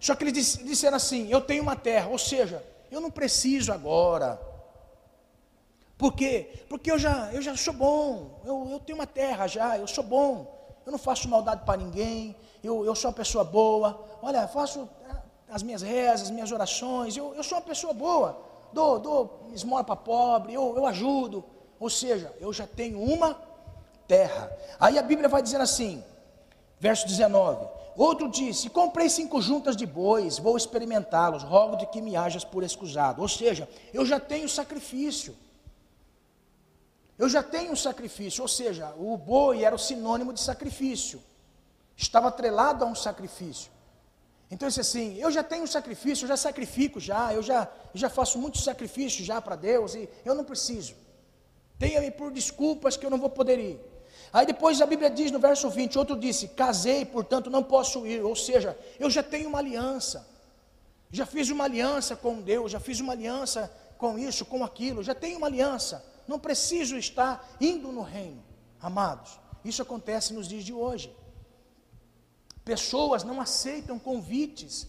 A: Só que eles disseram assim: Eu tenho uma terra, ou seja, eu não preciso agora. Por quê? Porque eu já, eu já sou bom, eu, eu tenho uma terra já, eu sou bom, eu não faço maldade para ninguém, eu, eu sou uma pessoa boa. Olha, faço eh, as minhas rezas, as minhas orações, eu, eu sou uma pessoa boa dou, dou esmola para pobre, eu, eu ajudo. Ou seja, eu já tenho uma terra. Aí a Bíblia vai dizendo assim, verso 19: Outro disse: Comprei cinco juntas de bois, vou experimentá-los, rogo de que me hajas por excusado. Ou seja, eu já tenho sacrifício. Eu já tenho um sacrifício, ou seja, o boi era o sinônimo de sacrifício, estava atrelado a um sacrifício. Então, disse assim: eu já tenho um sacrifício, eu já sacrifico já, eu já, eu já faço muitos sacrifícios já para Deus e eu não preciso. Tenha-me por desculpas que eu não vou poder ir. Aí depois a Bíblia diz no verso 20: outro disse: Casei, portanto não posso ir. Ou seja, eu já tenho uma aliança, já fiz uma aliança com Deus, já fiz uma aliança com isso, com aquilo, já tenho uma aliança, não preciso estar indo no reino. Amados, isso acontece nos dias de hoje. Pessoas não aceitam convites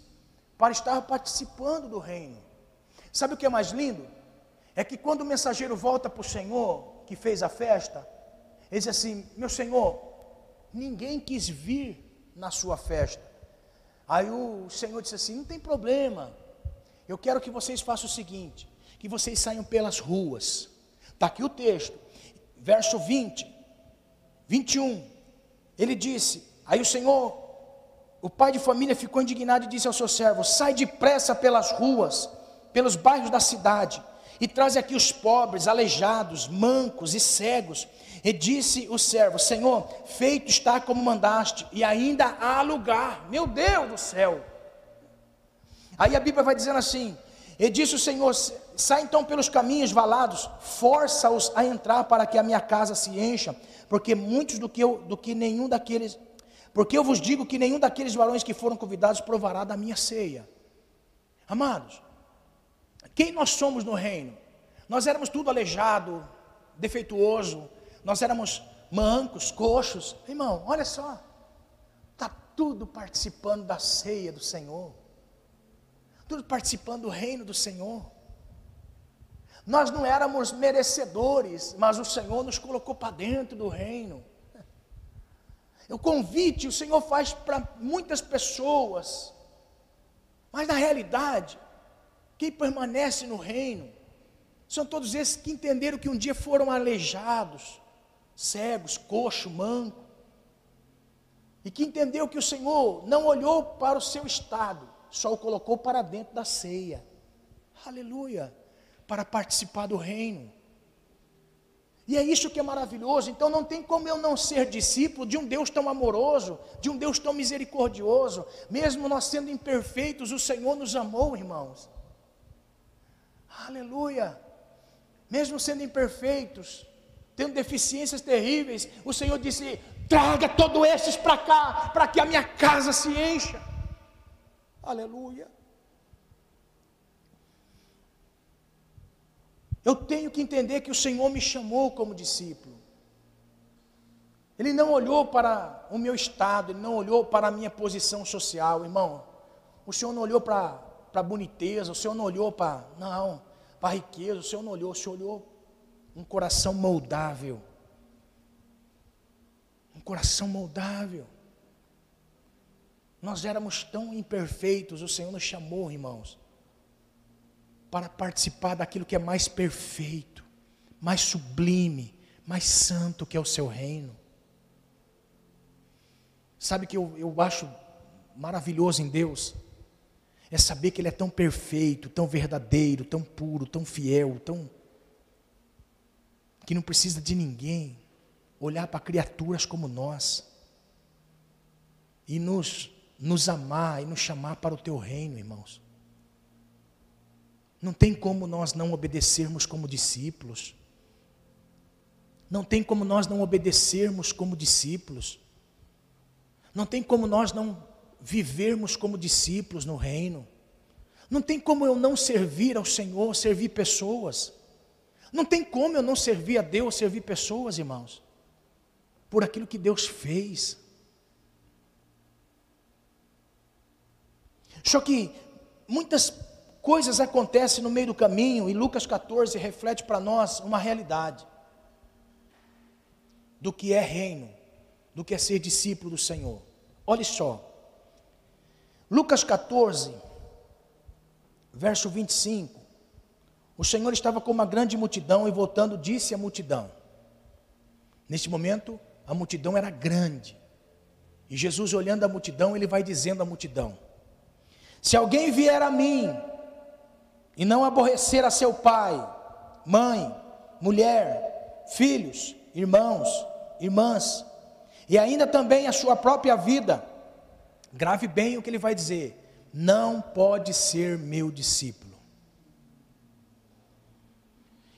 A: para estar participando do reino. Sabe o que é mais lindo? É que quando o mensageiro volta para o Senhor, que fez a festa, ele diz assim: Meu Senhor, ninguém quis vir na sua festa. Aí o Senhor disse assim: Não tem problema, eu quero que vocês façam o seguinte: que vocês saiam pelas ruas. Está aqui o texto, verso 20, 21. Ele disse: Aí o Senhor o pai de família ficou indignado e disse ao seu servo: Sai depressa pelas ruas, pelos bairros da cidade, e traz aqui os pobres, aleijados, mancos e cegos. E disse o servo: Senhor, feito está como mandaste, e ainda há lugar. Meu Deus do céu! Aí a Bíblia vai dizendo assim: E disse o Senhor: Sai então pelos caminhos valados, força-os a entrar para que a minha casa se encha, porque muitos do que, eu, do que nenhum daqueles porque eu vos digo que nenhum daqueles varões que foram convidados provará da minha ceia. Amados, quem nós somos no reino? Nós éramos tudo aleijado, defeituoso, nós éramos mancos, coxos. Irmão, olha só, está tudo participando da ceia do Senhor, tudo participando do reino do Senhor. Nós não éramos merecedores, mas o Senhor nos colocou para dentro do reino. O convite o Senhor faz para muitas pessoas, mas na realidade, quem permanece no reino são todos esses que entenderam que um dia foram aleijados, cegos, coxo, manco, e que entendeu que o Senhor não olhou para o seu estado, só o colocou para dentro da ceia. Aleluia! Para participar do reino. E é isso que é maravilhoso. Então não tem como eu não ser discípulo de um Deus tão amoroso, de um Deus tão misericordioso. Mesmo nós sendo imperfeitos, o Senhor nos amou, irmãos. Aleluia. Mesmo sendo imperfeitos, tendo deficiências terríveis, o Senhor disse: traga todos esses para cá, para que a minha casa se encha. Aleluia. Eu tenho que entender que o Senhor me chamou como discípulo. Ele não olhou para o meu estado, ele não olhou para a minha posição social, irmão. O Senhor não olhou para a boniteza, o Senhor não olhou para, não, para a riqueza, o Senhor não olhou, o Senhor olhou um coração moldável. Um coração moldável. Nós éramos tão imperfeitos, o Senhor nos chamou, irmãos, para participar daquilo que é mais perfeito, mais sublime, mais santo que é o seu reino. Sabe que eu, eu acho maravilhoso em Deus? É saber que Ele é tão perfeito, tão verdadeiro, tão puro, tão fiel, tão. que não precisa de ninguém olhar para criaturas como nós e nos, nos amar e nos chamar para o teu reino, irmãos. Não tem como nós não obedecermos como discípulos. Não tem como nós não obedecermos como discípulos. Não tem como nós não vivermos como discípulos no reino. Não tem como eu não servir ao Senhor, servir pessoas. Não tem como eu não servir a Deus, servir pessoas, irmãos. Por aquilo que Deus fez. Só que muitas coisas acontecem no meio do caminho e Lucas 14 reflete para nós uma realidade do que é reino, do que é ser discípulo do Senhor. Olhe só, Lucas 14, verso 25. O Senhor estava com uma grande multidão e voltando disse à multidão. Neste momento, a multidão era grande. E Jesus, olhando a multidão, ele vai dizendo à multidão: Se alguém vier a mim e não aborrecer a seu pai, mãe, mulher, filhos, irmãos, irmãs, e ainda também a sua própria vida, grave bem o que ele vai dizer: não pode ser meu discípulo.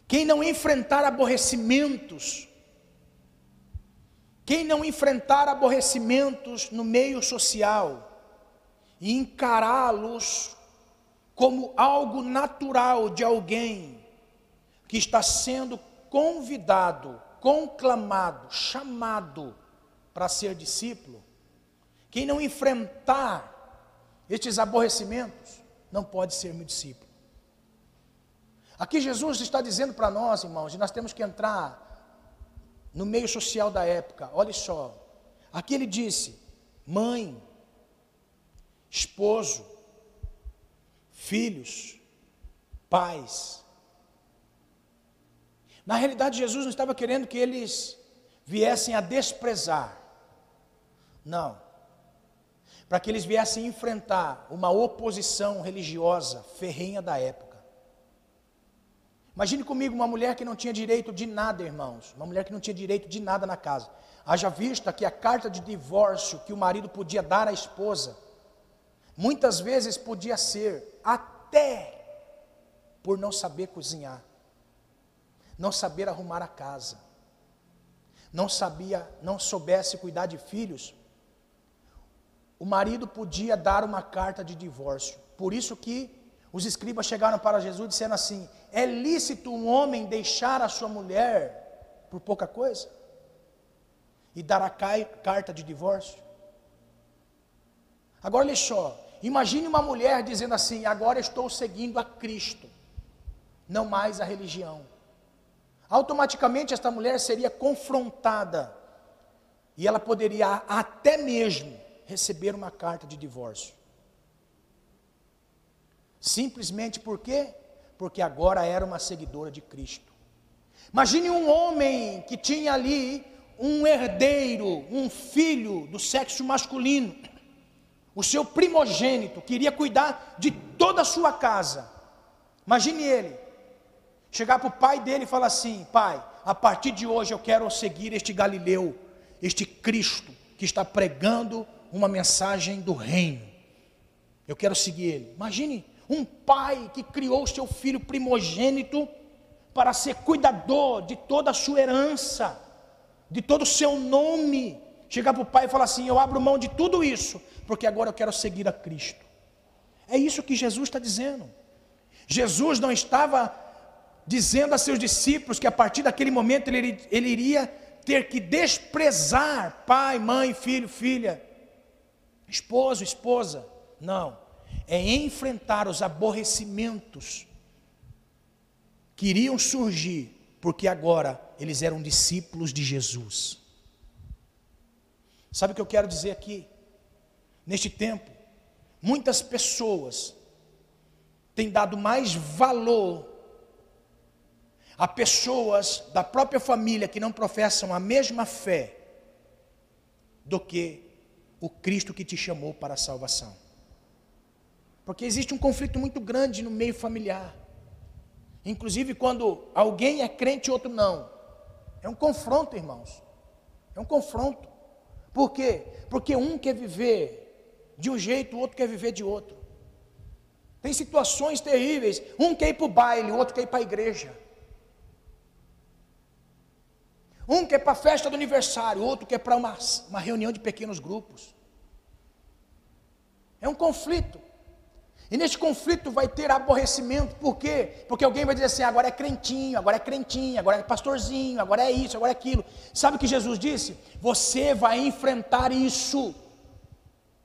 A: Quem não enfrentar aborrecimentos, quem não enfrentar aborrecimentos no meio social e encará-los como algo natural de alguém que está sendo convidado, conclamado, chamado para ser discípulo, quem não enfrentar estes aborrecimentos, não pode ser meu discípulo. Aqui Jesus está dizendo para nós, irmãos, e nós temos que entrar no meio social da época. Olha só. Aqui ele disse: mãe, esposo, filhos, pais. Na realidade, Jesus não estava querendo que eles viessem a desprezar. Não. Para que eles viessem enfrentar uma oposição religiosa ferrenha da época. Imagine comigo uma mulher que não tinha direito de nada, irmãos. Uma mulher que não tinha direito de nada na casa. Haja vista que a carta de divórcio que o marido podia dar à esposa Muitas vezes podia ser até por não saber cozinhar, não saber arrumar a casa, não sabia, não soubesse cuidar de filhos. O marido podia dar uma carta de divórcio. Por isso que os escribas chegaram para Jesus dizendo assim: é lícito um homem deixar a sua mulher por pouca coisa e dar a carta de divórcio? Agora olha só, Imagine uma mulher dizendo assim: agora estou seguindo a Cristo, não mais a religião. Automaticamente esta mulher seria confrontada e ela poderia até mesmo receber uma carta de divórcio. Simplesmente por quê? Porque agora era uma seguidora de Cristo. Imagine um homem que tinha ali um herdeiro, um filho do sexo masculino o seu primogênito, queria cuidar de toda a sua casa. Imagine ele chegar para o pai dele e falar assim: Pai, a partir de hoje eu quero seguir este Galileu, este Cristo que está pregando uma mensagem do reino. Eu quero seguir ele. Imagine um pai que criou seu filho primogênito para ser cuidador de toda a sua herança, de todo o seu nome chegar para o pai e falar assim: Eu abro mão de tudo isso, porque agora eu quero seguir a Cristo. É isso que Jesus está dizendo. Jesus não estava dizendo a seus discípulos que a partir daquele momento ele, ele iria ter que desprezar pai, mãe, filho, filha, esposo, esposa. Não, é enfrentar os aborrecimentos que iriam surgir, porque agora eles eram discípulos de Jesus. Sabe o que eu quero dizer aqui? Neste tempo, muitas pessoas têm dado mais valor a pessoas da própria família que não professam a mesma fé do que o Cristo que te chamou para a salvação. Porque existe um conflito muito grande no meio familiar. Inclusive quando alguém é crente e outro não. É um confronto, irmãos. É um confronto. Por quê? Porque um quer viver de um jeito, o outro quer viver de outro. Tem situações terríveis. Um quer ir para o baile, o outro quer ir para a igreja. Um quer para a festa do aniversário, o outro quer para uma, uma reunião de pequenos grupos. É um conflito. E neste conflito vai ter aborrecimento, por quê? Porque alguém vai dizer assim: agora é crentinho, agora é crentinho, agora é pastorzinho, agora é isso, agora é aquilo. Sabe o que Jesus disse? Você vai enfrentar isso.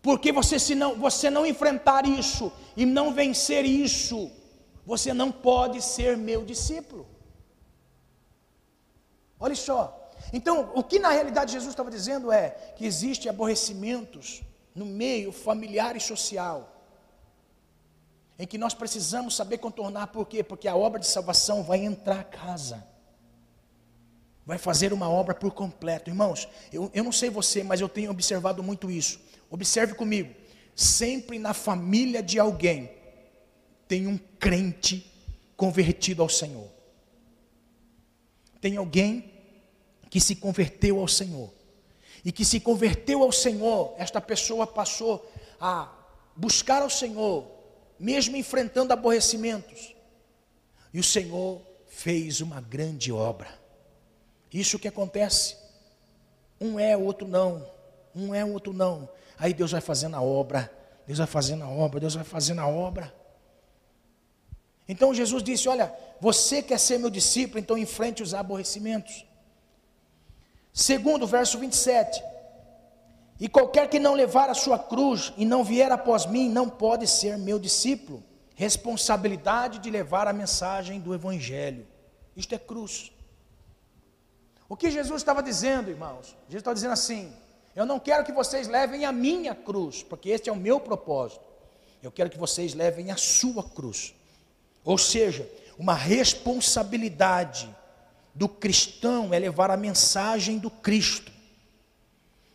A: Porque você, se não, você não enfrentar isso e não vencer isso, você não pode ser meu discípulo. Olha só. Então, o que na realidade Jesus estava dizendo é que existem aborrecimentos no meio familiar e social em que nós precisamos saber contornar, por quê? Porque a obra de salvação vai entrar a casa, vai fazer uma obra por completo. Irmãos, eu, eu não sei você, mas eu tenho observado muito isso. Observe comigo, sempre na família de alguém tem um crente convertido ao Senhor. Tem alguém que se converteu ao Senhor. E que se converteu ao Senhor, esta pessoa passou a buscar ao Senhor, mesmo enfrentando aborrecimentos. E o Senhor fez uma grande obra. Isso que acontece. Um é, o outro não. Um é, o outro não. Aí Deus vai fazendo a obra. Deus vai fazendo a obra. Deus vai fazendo a obra. Então Jesus disse: Olha, você quer ser meu discípulo, então enfrente os aborrecimentos. Segundo, verso 27. E qualquer que não levar a sua cruz e não vier após mim, não pode ser meu discípulo. Responsabilidade de levar a mensagem do Evangelho. Isto é cruz. O que Jesus estava dizendo, irmãos? Jesus estava dizendo assim: Eu não quero que vocês levem a minha cruz, porque este é o meu propósito. Eu quero que vocês levem a sua cruz. Ou seja, uma responsabilidade do cristão é levar a mensagem do Cristo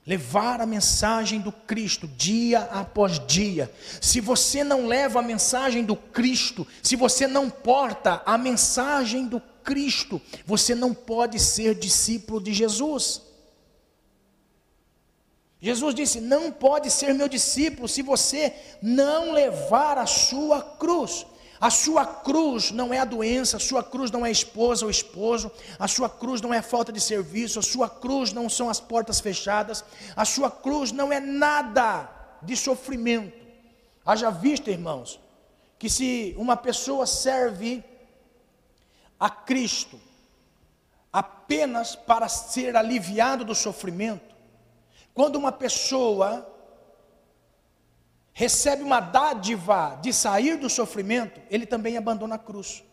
A: levar a mensagem do Cristo dia após dia. Se você não leva a mensagem do Cristo, se você não porta a mensagem do Cristo, você não pode ser discípulo de Jesus. Jesus disse: Não pode ser meu discípulo se você não levar a sua cruz. A sua cruz não é a doença, a sua cruz não é a esposa ou esposo, a sua cruz não é a falta de serviço, a sua cruz não são as portas fechadas, a sua cruz não é nada de sofrimento. Haja vista, irmãos, que se uma pessoa serve a Cristo apenas para ser aliviado do sofrimento, quando uma pessoa recebe uma dádiva de sair do sofrimento, ele também abandona a cruz.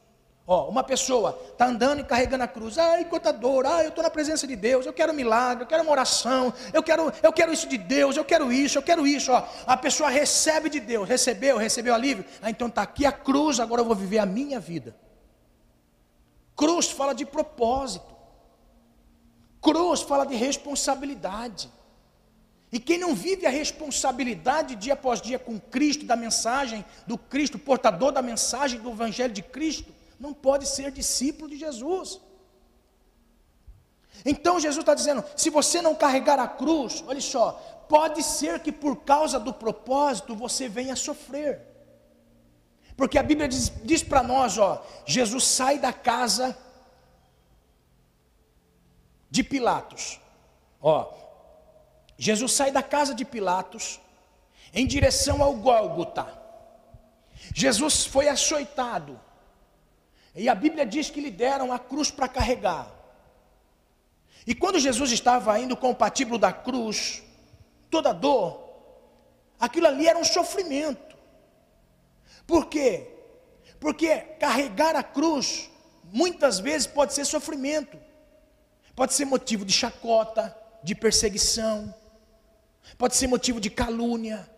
A: Ó, uma pessoa está andando e carregando a cruz, ai, contador, ai, eu estou na presença de Deus, eu quero um milagre, eu quero uma oração, eu quero, eu quero isso de Deus, eu quero isso, eu quero isso. Ó. A pessoa recebe de Deus, recebeu, recebeu alívio, ah, então está aqui a cruz, agora eu vou viver a minha vida. Cruz fala de propósito, cruz fala de responsabilidade. E quem não vive a responsabilidade dia após dia com Cristo, da mensagem do Cristo, portador da mensagem do Evangelho de Cristo, não pode ser discípulo de Jesus. Então Jesus está dizendo: se você não carregar a cruz, olha só, pode ser que por causa do propósito você venha sofrer. Porque a Bíblia diz, diz para nós: ó, Jesus sai da casa de Pilatos. Ó, Jesus sai da casa de Pilatos em direção ao Gólgota. Jesus foi açoitado. E a Bíblia diz que lhe deram a cruz para carregar. E quando Jesus estava indo com o patíbulo da cruz, toda dor, aquilo ali era um sofrimento. Por quê? Porque carregar a cruz muitas vezes pode ser sofrimento, pode ser motivo de chacota, de perseguição, pode ser motivo de calúnia,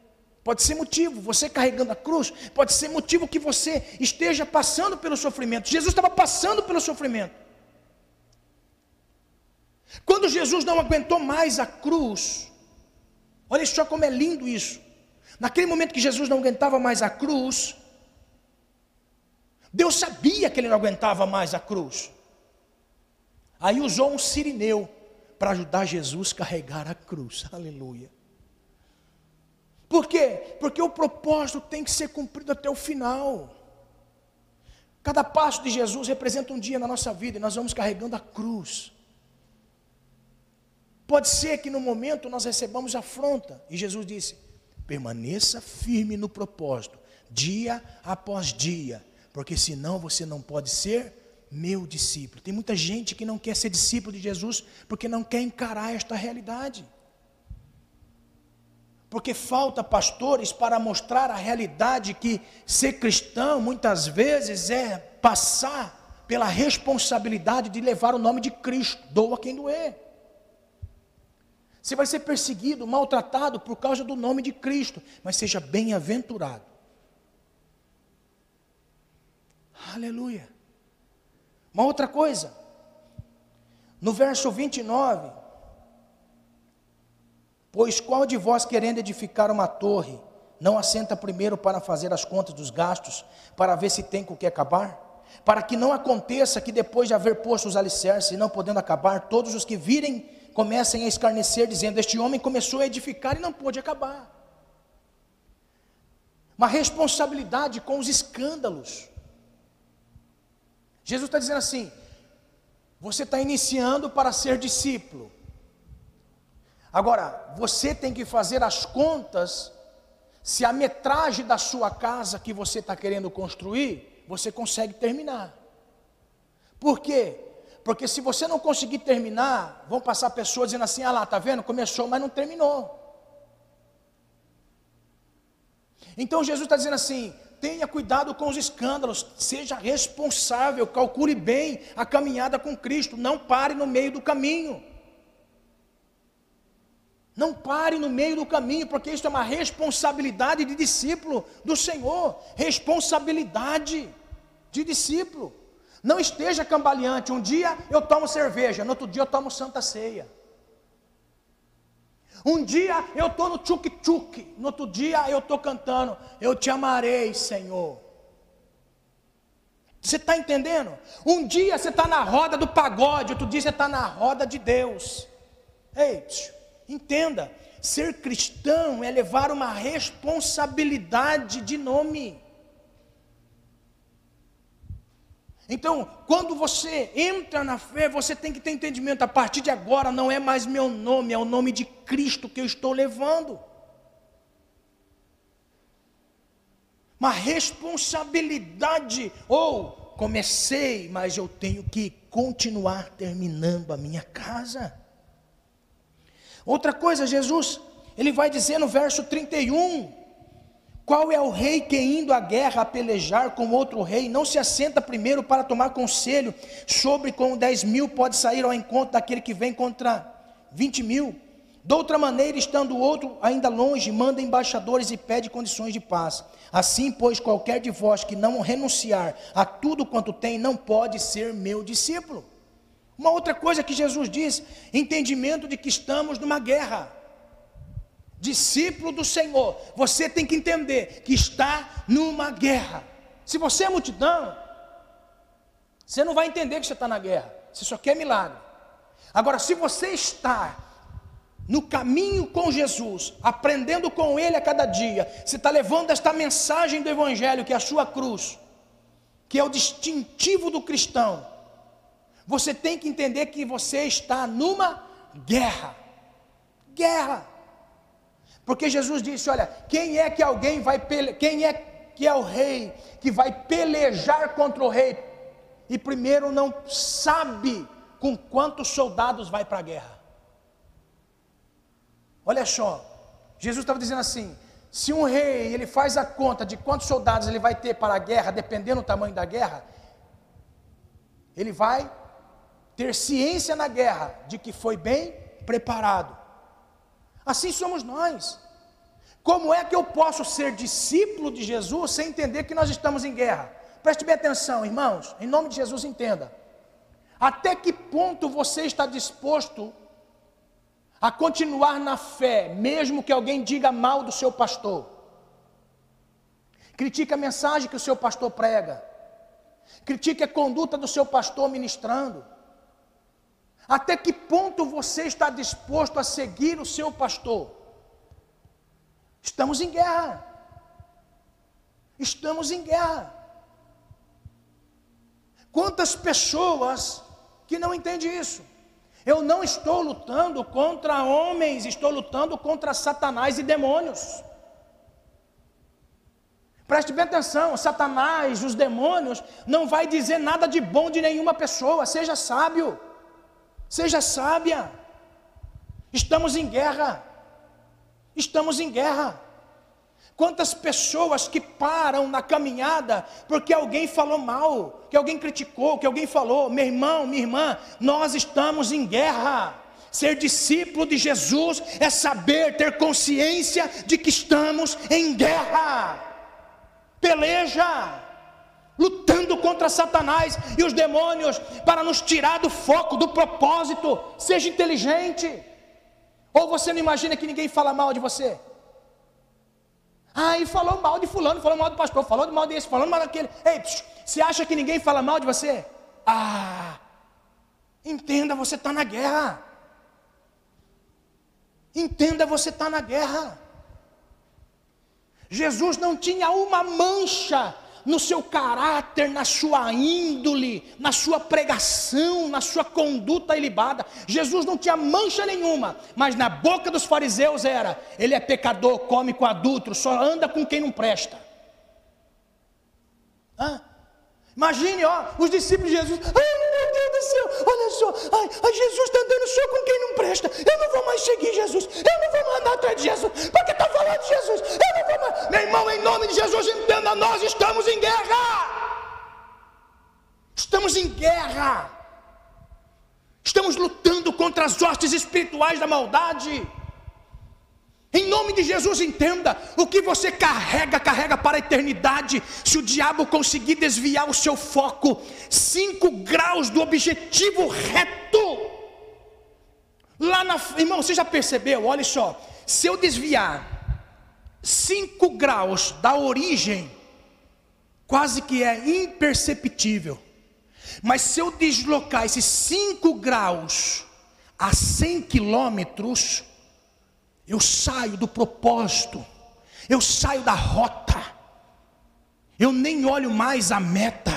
A: pode ser motivo, você carregando a cruz, pode ser motivo que você esteja passando pelo sofrimento. Jesus estava passando pelo sofrimento. Quando Jesus não aguentou mais a cruz, olha só como é lindo isso. Naquele momento que Jesus não aguentava mais a cruz, Deus sabia que ele não aguentava mais a cruz. Aí usou um sirineu para ajudar Jesus a carregar a cruz. Aleluia. Por quê? Porque o propósito tem que ser cumprido até o final. Cada passo de Jesus representa um dia na nossa vida e nós vamos carregando a cruz. Pode ser que no momento nós recebamos afronta. E Jesus disse: permaneça firme no propósito, dia após dia, porque senão você não pode ser meu discípulo. Tem muita gente que não quer ser discípulo de Jesus porque não quer encarar esta realidade. Porque falta pastores para mostrar a realidade que ser cristão muitas vezes é passar pela responsabilidade de levar o nome de Cristo, doa quem doer. Você vai ser perseguido, maltratado por causa do nome de Cristo, mas seja bem-aventurado. Aleluia. Uma outra coisa, no verso 29, pois qual de vós querendo edificar uma torre, não assenta primeiro para fazer as contas dos gastos, para ver se tem com que acabar? Para que não aconteça que depois de haver posto os alicerces e não podendo acabar, todos os que virem comecem a escarnecer, dizendo: Este homem começou a edificar e não pôde acabar. Uma responsabilidade com os escândalos. Jesus está dizendo assim: você está iniciando para ser discípulo. Agora, você tem que fazer as contas se a metragem da sua casa que você está querendo construir, você consegue terminar. Por quê? Porque se você não conseguir terminar, vão passar pessoas dizendo assim: ah lá, tá vendo? Começou, mas não terminou. Então Jesus está dizendo assim: tenha cuidado com os escândalos, seja responsável, calcule bem a caminhada com Cristo, não pare no meio do caminho. Não pare no meio do caminho, porque isso é uma responsabilidade de discípulo do Senhor, responsabilidade de discípulo. Não esteja cambaleante. Um dia eu tomo cerveja, no outro dia eu tomo santa ceia. Um dia eu estou no tchuk-tchuk, no outro dia eu estou cantando, eu te amarei, Senhor. Você está entendendo? Um dia você está na roda do pagode, outro dia você está na roda de Deus. Ei, entenda, ser cristão é levar uma responsabilidade de nome. Então, quando você entra na fé, você tem que ter entendimento. A partir de agora não é mais meu nome, é o nome de Cristo que eu estou levando. Uma responsabilidade. Ou comecei, mas eu tenho que continuar terminando a minha casa. Outra coisa, Jesus, ele vai dizer no verso 31, qual é o rei que, indo à guerra a pelejar com outro rei, não se assenta primeiro para tomar conselho sobre como dez mil pode sair ao encontro daquele que vem contra vinte mil? De outra maneira, estando o outro ainda longe, manda embaixadores e pede condições de paz. Assim, pois, qualquer de vós que não renunciar a tudo quanto tem, não pode ser meu discípulo. Uma outra coisa que Jesus diz: entendimento de que estamos numa guerra discípulo do Senhor, você tem que entender que está numa guerra. Se você é multidão, você não vai entender que você está na guerra, você só quer milagre. Agora, se você está no caminho com Jesus, aprendendo com Ele a cada dia, você está levando esta mensagem do Evangelho, que é a sua cruz, que é o distintivo do cristão, você tem que entender que você está numa guerra. Guerra. Porque Jesus disse: Olha, quem é que alguém vai pele... quem é que é o rei que vai pelejar contra o rei? e primeiro não sabe com quantos soldados vai para a guerra. Olha só, Jesus estava dizendo assim: se um rei ele faz a conta de quantos soldados ele vai ter para a guerra, dependendo do tamanho da guerra, ele vai ter ciência na guerra de que foi bem preparado. Assim somos nós. Como é que eu posso ser discípulo de Jesus sem entender que nós estamos em guerra? Preste bem atenção, irmãos, em nome de Jesus, entenda. Até que ponto você está disposto a continuar na fé, mesmo que alguém diga mal do seu pastor? Critique a mensagem que o seu pastor prega, critique a conduta do seu pastor ministrando. Até que ponto você está disposto a seguir o seu pastor? Estamos em guerra. Estamos em guerra. Quantas pessoas que não entendem isso? Eu não estou lutando contra homens, estou lutando contra Satanás e demônios. Preste bem atenção, Satanás, os demônios, não vai dizer nada de bom de nenhuma pessoa, seja sábio. Seja sábia. Estamos em guerra. Estamos em guerra. Quantas pessoas que param na caminhada porque alguém falou mal, que alguém criticou, que alguém falou, meu irmão, minha irmã, nós estamos em guerra. Ser discípulo de Jesus é saber ter consciência de que estamos em guerra. Peleja lutando contra Satanás e os demônios para nos tirar do foco, do propósito. Seja inteligente. Ou você não imagina que ninguém fala mal de você? Ah, e falou mal de fulano, falou mal do pastor, falou mal desse, falou mal daquele. Ei, psh, você acha que ninguém fala mal de você? Ah, entenda, você está na guerra. Entenda, você está na guerra. Jesus não tinha uma mancha no seu caráter, na sua índole, na sua pregação, na sua conduta ilibada. Jesus não tinha mancha nenhuma, mas na boca dos fariseus era: ele é pecador, come com adulto, só anda com quem não presta. Hã? Imagine, ó, os discípulos de Jesus. Ai, meu Deus do céu, olha só. Ai, ai Jesus está andando só com quem não presta. Eu não vou mais seguir Jesus. Eu não vou mais andar atrás de Jesus. Porque está falando de Jesus. Eu não vou mais. Meu irmão, em nome de Jesus, entenda, nós estamos em guerra. Estamos em guerra. Estamos lutando contra as hostes espirituais da maldade. Em nome de Jesus, entenda: o que você carrega, carrega para a eternidade. Se o diabo conseguir desviar o seu foco cinco graus do objetivo reto, lá na. Irmão, você já percebeu? Olha só: se eu desviar cinco graus da origem, quase que é imperceptível. Mas se eu deslocar esses cinco graus a 100 quilômetros, eu saio do propósito, eu saio da rota, eu nem olho mais a meta.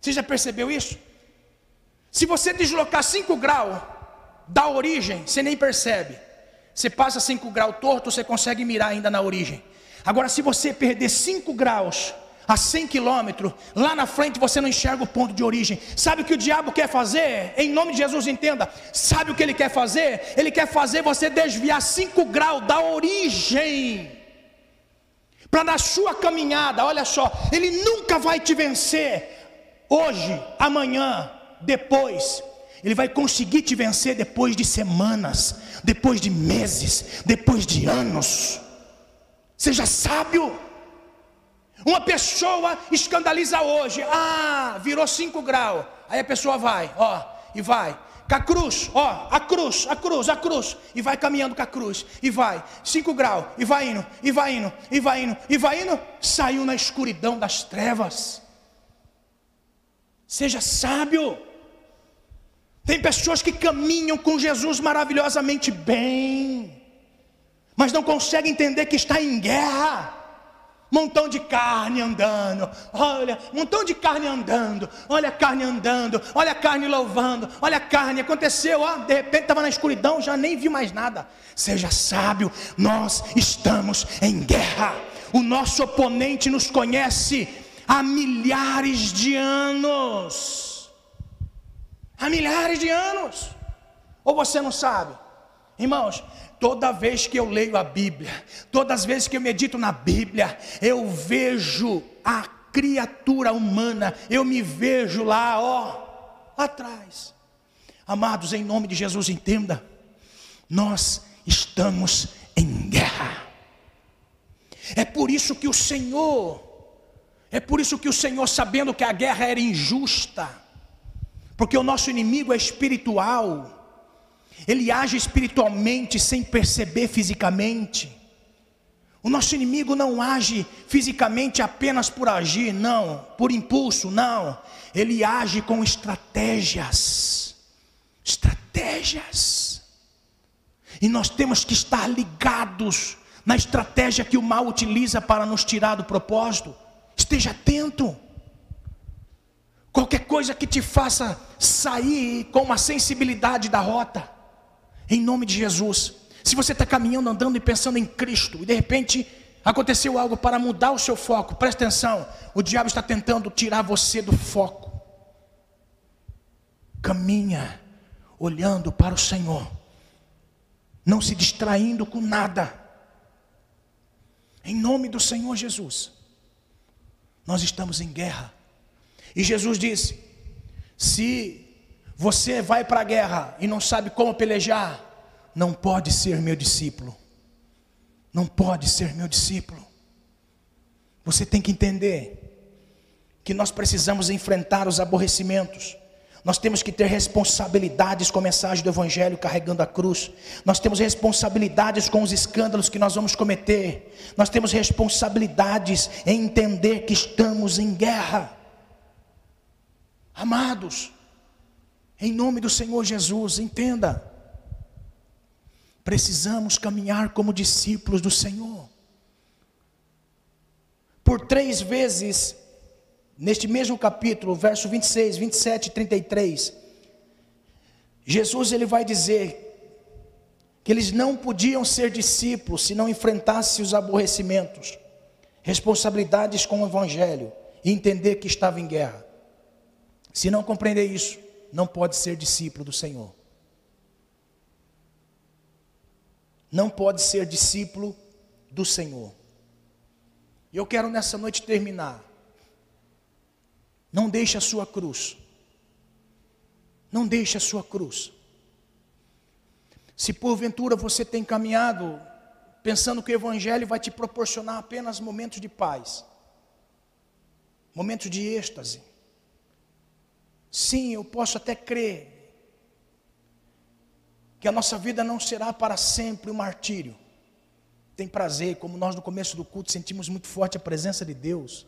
A: Você já percebeu isso? Se você deslocar 5 graus da origem, você nem percebe. Você passa 5 graus torto, você consegue mirar ainda na origem. Agora, se você perder 5 graus a 100 quilômetros, lá na frente você não enxerga o ponto de origem. Sabe o que o diabo quer fazer? Em nome de Jesus, entenda. Sabe o que ele quer fazer? Ele quer fazer você desviar 5 graus da origem. Para na sua caminhada, olha só, ele nunca vai te vencer hoje, amanhã, depois. Ele vai conseguir te vencer depois de semanas, depois de meses, depois de anos. Seja sábio. Uma pessoa escandaliza hoje, ah, virou 5 graus. Aí a pessoa vai, ó, e vai. Com a cruz, ó, a cruz, a cruz, a cruz. E vai caminhando com a cruz. E vai, 5 graus, e vai indo, e vai indo, e vai indo, e vai indo. Saiu na escuridão das trevas. Seja sábio. Tem pessoas que caminham com Jesus maravilhosamente bem, mas não conseguem entender que está em guerra montão de carne andando, olha, montão de carne andando, olha a carne andando, olha a carne louvando, olha a carne, aconteceu, ó, de repente estava na escuridão, já nem viu mais nada. Seja sábio, nós estamos em guerra. O nosso oponente nos conhece há milhares de anos. Há milhares de anos. Ou você não sabe? Irmãos, toda vez que eu leio a Bíblia, todas as vezes que eu medito na Bíblia, eu vejo a criatura humana, eu me vejo lá, ó, atrás. Amados, em nome de Jesus, entenda, nós estamos em guerra. É por isso que o Senhor, é por isso que o Senhor, sabendo que a guerra era injusta, porque o nosso inimigo é espiritual, ele age espiritualmente sem perceber fisicamente. O nosso inimigo não age fisicamente apenas por agir, não, por impulso, não. Ele age com estratégias. Estratégias. E nós temos que estar ligados na estratégia que o mal utiliza para nos tirar do propósito. Esteja atento. Qualquer coisa que te faça sair com uma sensibilidade da rota, em nome de Jesus. Se você está caminhando, andando e pensando em Cristo, e de repente aconteceu algo para mudar o seu foco, presta atenção: o diabo está tentando tirar você do foco. Caminha olhando para o Senhor, não se distraindo com nada. Em nome do Senhor Jesus. Nós estamos em guerra. E Jesus disse: se você vai para a guerra e não sabe como pelejar, não pode ser meu discípulo. Não pode ser meu discípulo. Você tem que entender que nós precisamos enfrentar os aborrecimentos nós temos que ter responsabilidades com a mensagem do Evangelho carregando a cruz. Nós temos responsabilidades com os escândalos que nós vamos cometer. Nós temos responsabilidades em entender que estamos em guerra. Amados, em nome do Senhor Jesus, entenda. Precisamos caminhar como discípulos do Senhor. Por três vezes neste mesmo capítulo, verso 26, 27 e 33, Jesus ele vai dizer que eles não podiam ser discípulos se não enfrentassem os aborrecimentos, responsabilidades com o evangelho e entender que estava em guerra. Se não compreender isso, não pode ser discípulo do Senhor. Não pode ser discípulo do Senhor. E eu quero nessa noite terminar não deixe a sua cruz. Não deixe a sua cruz. Se porventura você tem caminhado pensando que o Evangelho vai te proporcionar apenas momentos de paz, momentos de êxtase, sim, eu posso até crer que a nossa vida não será para sempre um martírio. Tem prazer, como nós no começo do culto sentimos muito forte a presença de Deus.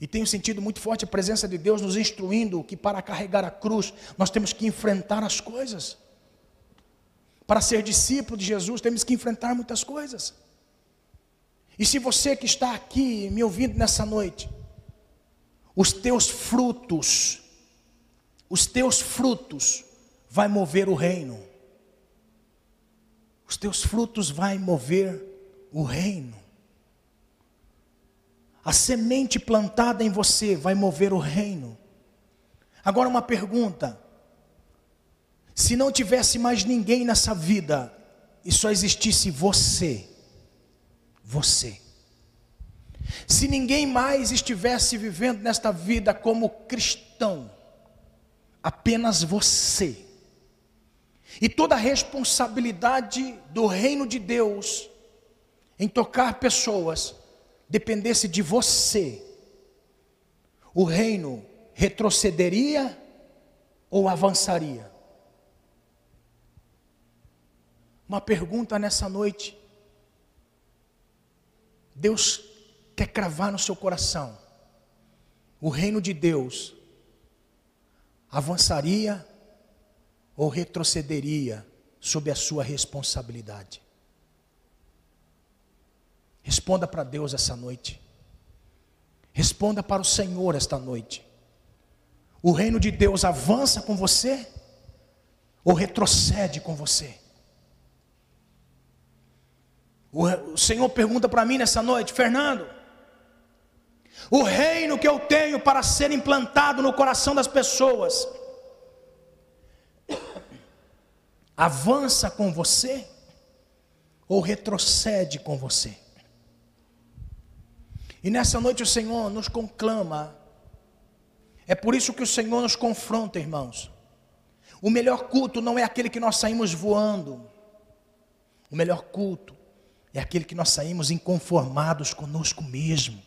A: E tenho sentido muito forte a presença de Deus nos instruindo que para carregar a cruz nós temos que enfrentar as coisas. Para ser discípulo de Jesus temos que enfrentar muitas coisas. E se você que está aqui me ouvindo nessa noite, os teus frutos, os teus frutos vai mover o reino. Os teus frutos vai mover o reino. A semente plantada em você vai mover o reino. Agora uma pergunta: se não tivesse mais ninguém nessa vida e só existisse você, você, se ninguém mais estivesse vivendo nesta vida como cristão, apenas você, e toda a responsabilidade do reino de Deus em tocar pessoas, dependesse de você, o reino retrocederia ou avançaria? Uma pergunta nessa noite. Deus quer cravar no seu coração. O reino de Deus avançaria ou retrocederia sob a sua responsabilidade? Responda para Deus essa noite. Responda para o Senhor esta noite. O reino de Deus avança com você ou retrocede com você? O Senhor pergunta para mim nessa noite, Fernando, O reino que eu tenho para ser implantado no coração das pessoas avança com você ou retrocede com você? E nessa noite o Senhor nos conclama. É por isso que o Senhor nos confronta, irmãos. O melhor culto não é aquele que nós saímos voando. O melhor culto é aquele que nós saímos inconformados conosco mesmo.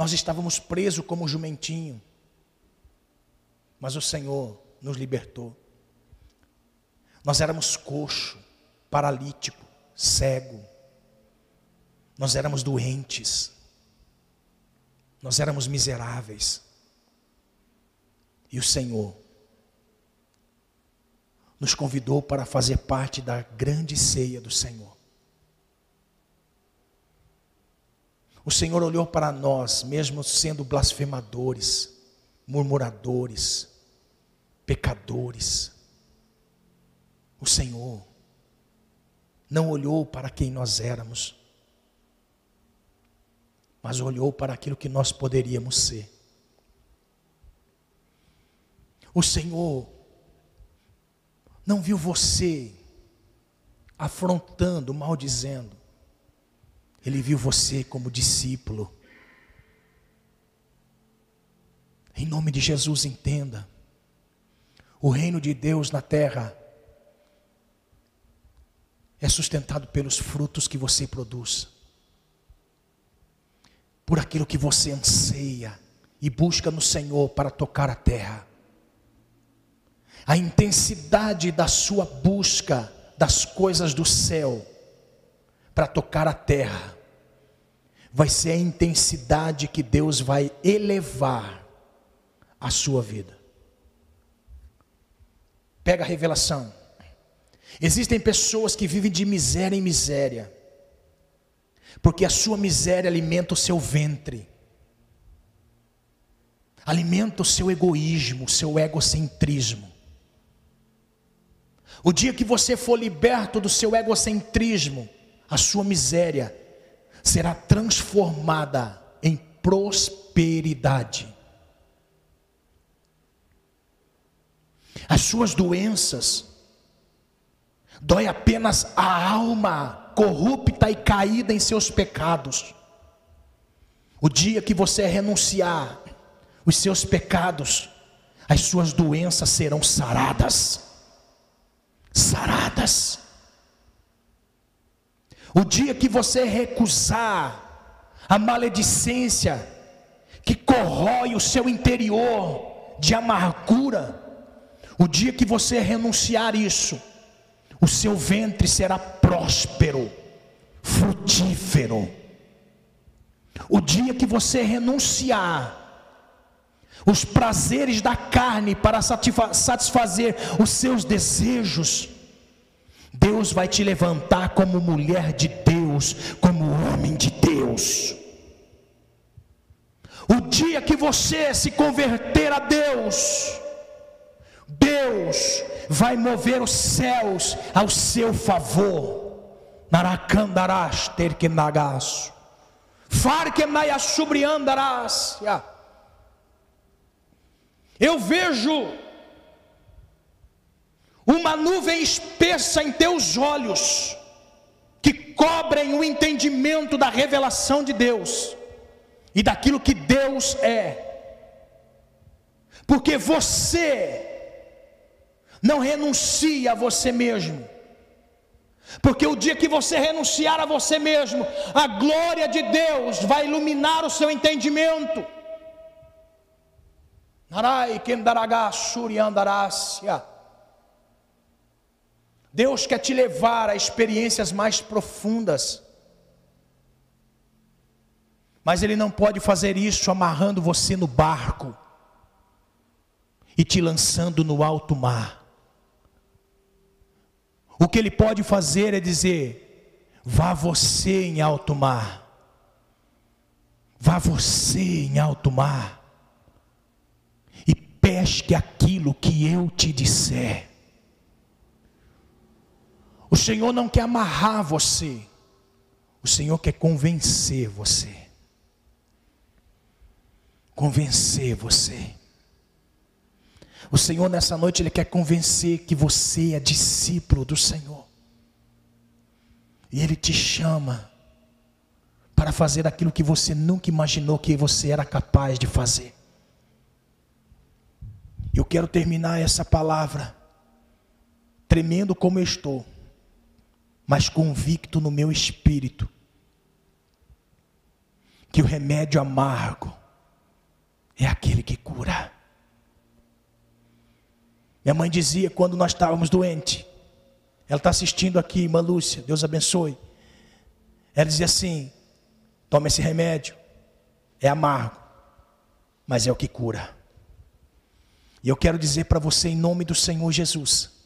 A: Nós estávamos presos como jumentinho, mas o Senhor nos libertou. Nós éramos coxo, paralítico, cego. Nós éramos doentes. Nós éramos miseráveis. E o Senhor nos convidou para fazer parte da grande ceia do Senhor. O Senhor olhou para nós, mesmo sendo blasfemadores, murmuradores, pecadores. O Senhor não olhou para quem nós éramos, mas olhou para aquilo que nós poderíamos ser. O Senhor não viu você afrontando, maldizendo. Ele viu você como discípulo. Em nome de Jesus, entenda. O reino de Deus na terra é sustentado pelos frutos que você produz, por aquilo que você anseia e busca no Senhor para tocar a terra. A intensidade da sua busca das coisas do céu para tocar a terra, vai ser a intensidade que Deus vai elevar a sua vida. Pega a revelação. Existem pessoas que vivem de miséria em miséria, porque a sua miséria alimenta o seu ventre, alimenta o seu egoísmo, o seu egocentrismo. O dia que você for liberto do seu egocentrismo, a sua miséria será transformada em prosperidade. As suas doenças dói apenas a alma corrupta e caída em seus pecados. O dia que você renunciar os seus pecados, as suas doenças serão saradas. Saradas. O dia que você recusar a maledicência que corrói o seu interior de amargura, o dia que você renunciar isso, o seu ventre será próspero, frutífero. O dia que você renunciar os prazeres da carne para satisfazer os seus desejos, Deus vai te levantar como mulher de Deus, como homem de Deus. O dia que você se converter a Deus, Deus vai mover os céus ao seu favor. Narakandarás ter que nagaço. Farkenayasubriandarás. Eu vejo uma nuvem espessa em teus olhos, que cobrem o entendimento da revelação de Deus e daquilo que Deus é, porque você não renuncia a você mesmo. Porque o dia que você renunciar a você mesmo, a glória de Deus vai iluminar o seu entendimento. Narai kendaragá suriandarácia. Deus quer te levar a experiências mais profundas. Mas Ele não pode fazer isso amarrando você no barco e te lançando no alto mar. O que Ele pode fazer é dizer: vá você em alto mar, vá você em alto mar, e pesque aquilo que eu te disser. O Senhor não quer amarrar você. O Senhor quer convencer você. Convencer você. O Senhor nessa noite ele quer convencer que você é discípulo do Senhor. E ele te chama para fazer aquilo que você nunca imaginou que você era capaz de fazer. Eu quero terminar essa palavra tremendo como eu estou, mas convicto no meu espírito que o remédio amargo é aquele que cura. Minha mãe dizia quando nós estávamos doentes, ela está assistindo aqui, irmã Lúcia, Deus abençoe. Ela dizia assim: toma esse remédio, é amargo, mas é o que cura. E eu quero dizer para você, em nome do Senhor Jesus,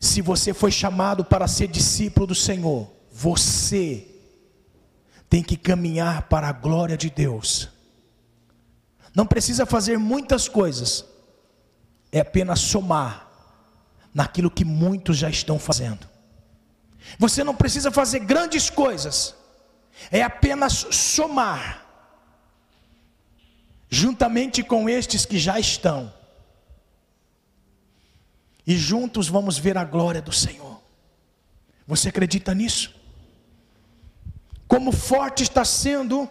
A: se você foi chamado para ser discípulo do Senhor, você tem que caminhar para a glória de Deus. Não precisa fazer muitas coisas, é apenas somar naquilo que muitos já estão fazendo. Você não precisa fazer grandes coisas, é apenas somar, juntamente com estes que já estão, e juntos vamos ver a glória do Senhor. Você acredita nisso? Como forte está sendo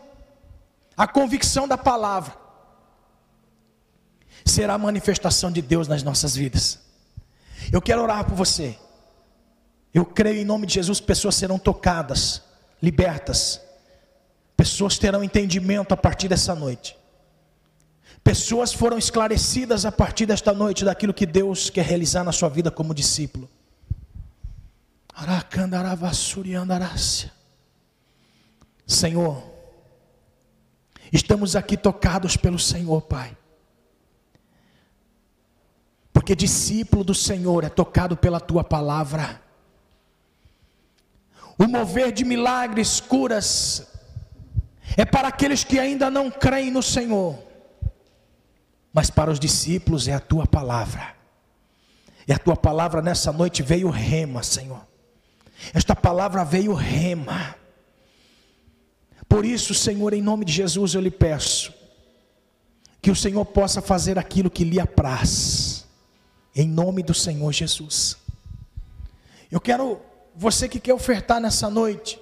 A: a convicção da palavra será a manifestação de Deus nas nossas vidas. Eu quero orar por você. Eu creio em nome de Jesus, pessoas serão tocadas, libertas. Pessoas terão entendimento a partir dessa noite. Pessoas foram esclarecidas a partir desta noite daquilo que Deus quer realizar na sua vida como discípulo. Senhor, estamos aqui tocados pelo Senhor, Pai. Porque discípulo do Senhor é tocado pela tua palavra. O mover de milagres, curas, é para aqueles que ainda não creem no Senhor, mas para os discípulos é a tua palavra. E a tua palavra nessa noite veio rema, Senhor. Esta palavra veio rema. Por isso, Senhor, em nome de Jesus eu lhe peço que o Senhor possa fazer aquilo que lhe apraz em nome do Senhor Jesus. Eu quero, você que quer ofertar nessa noite,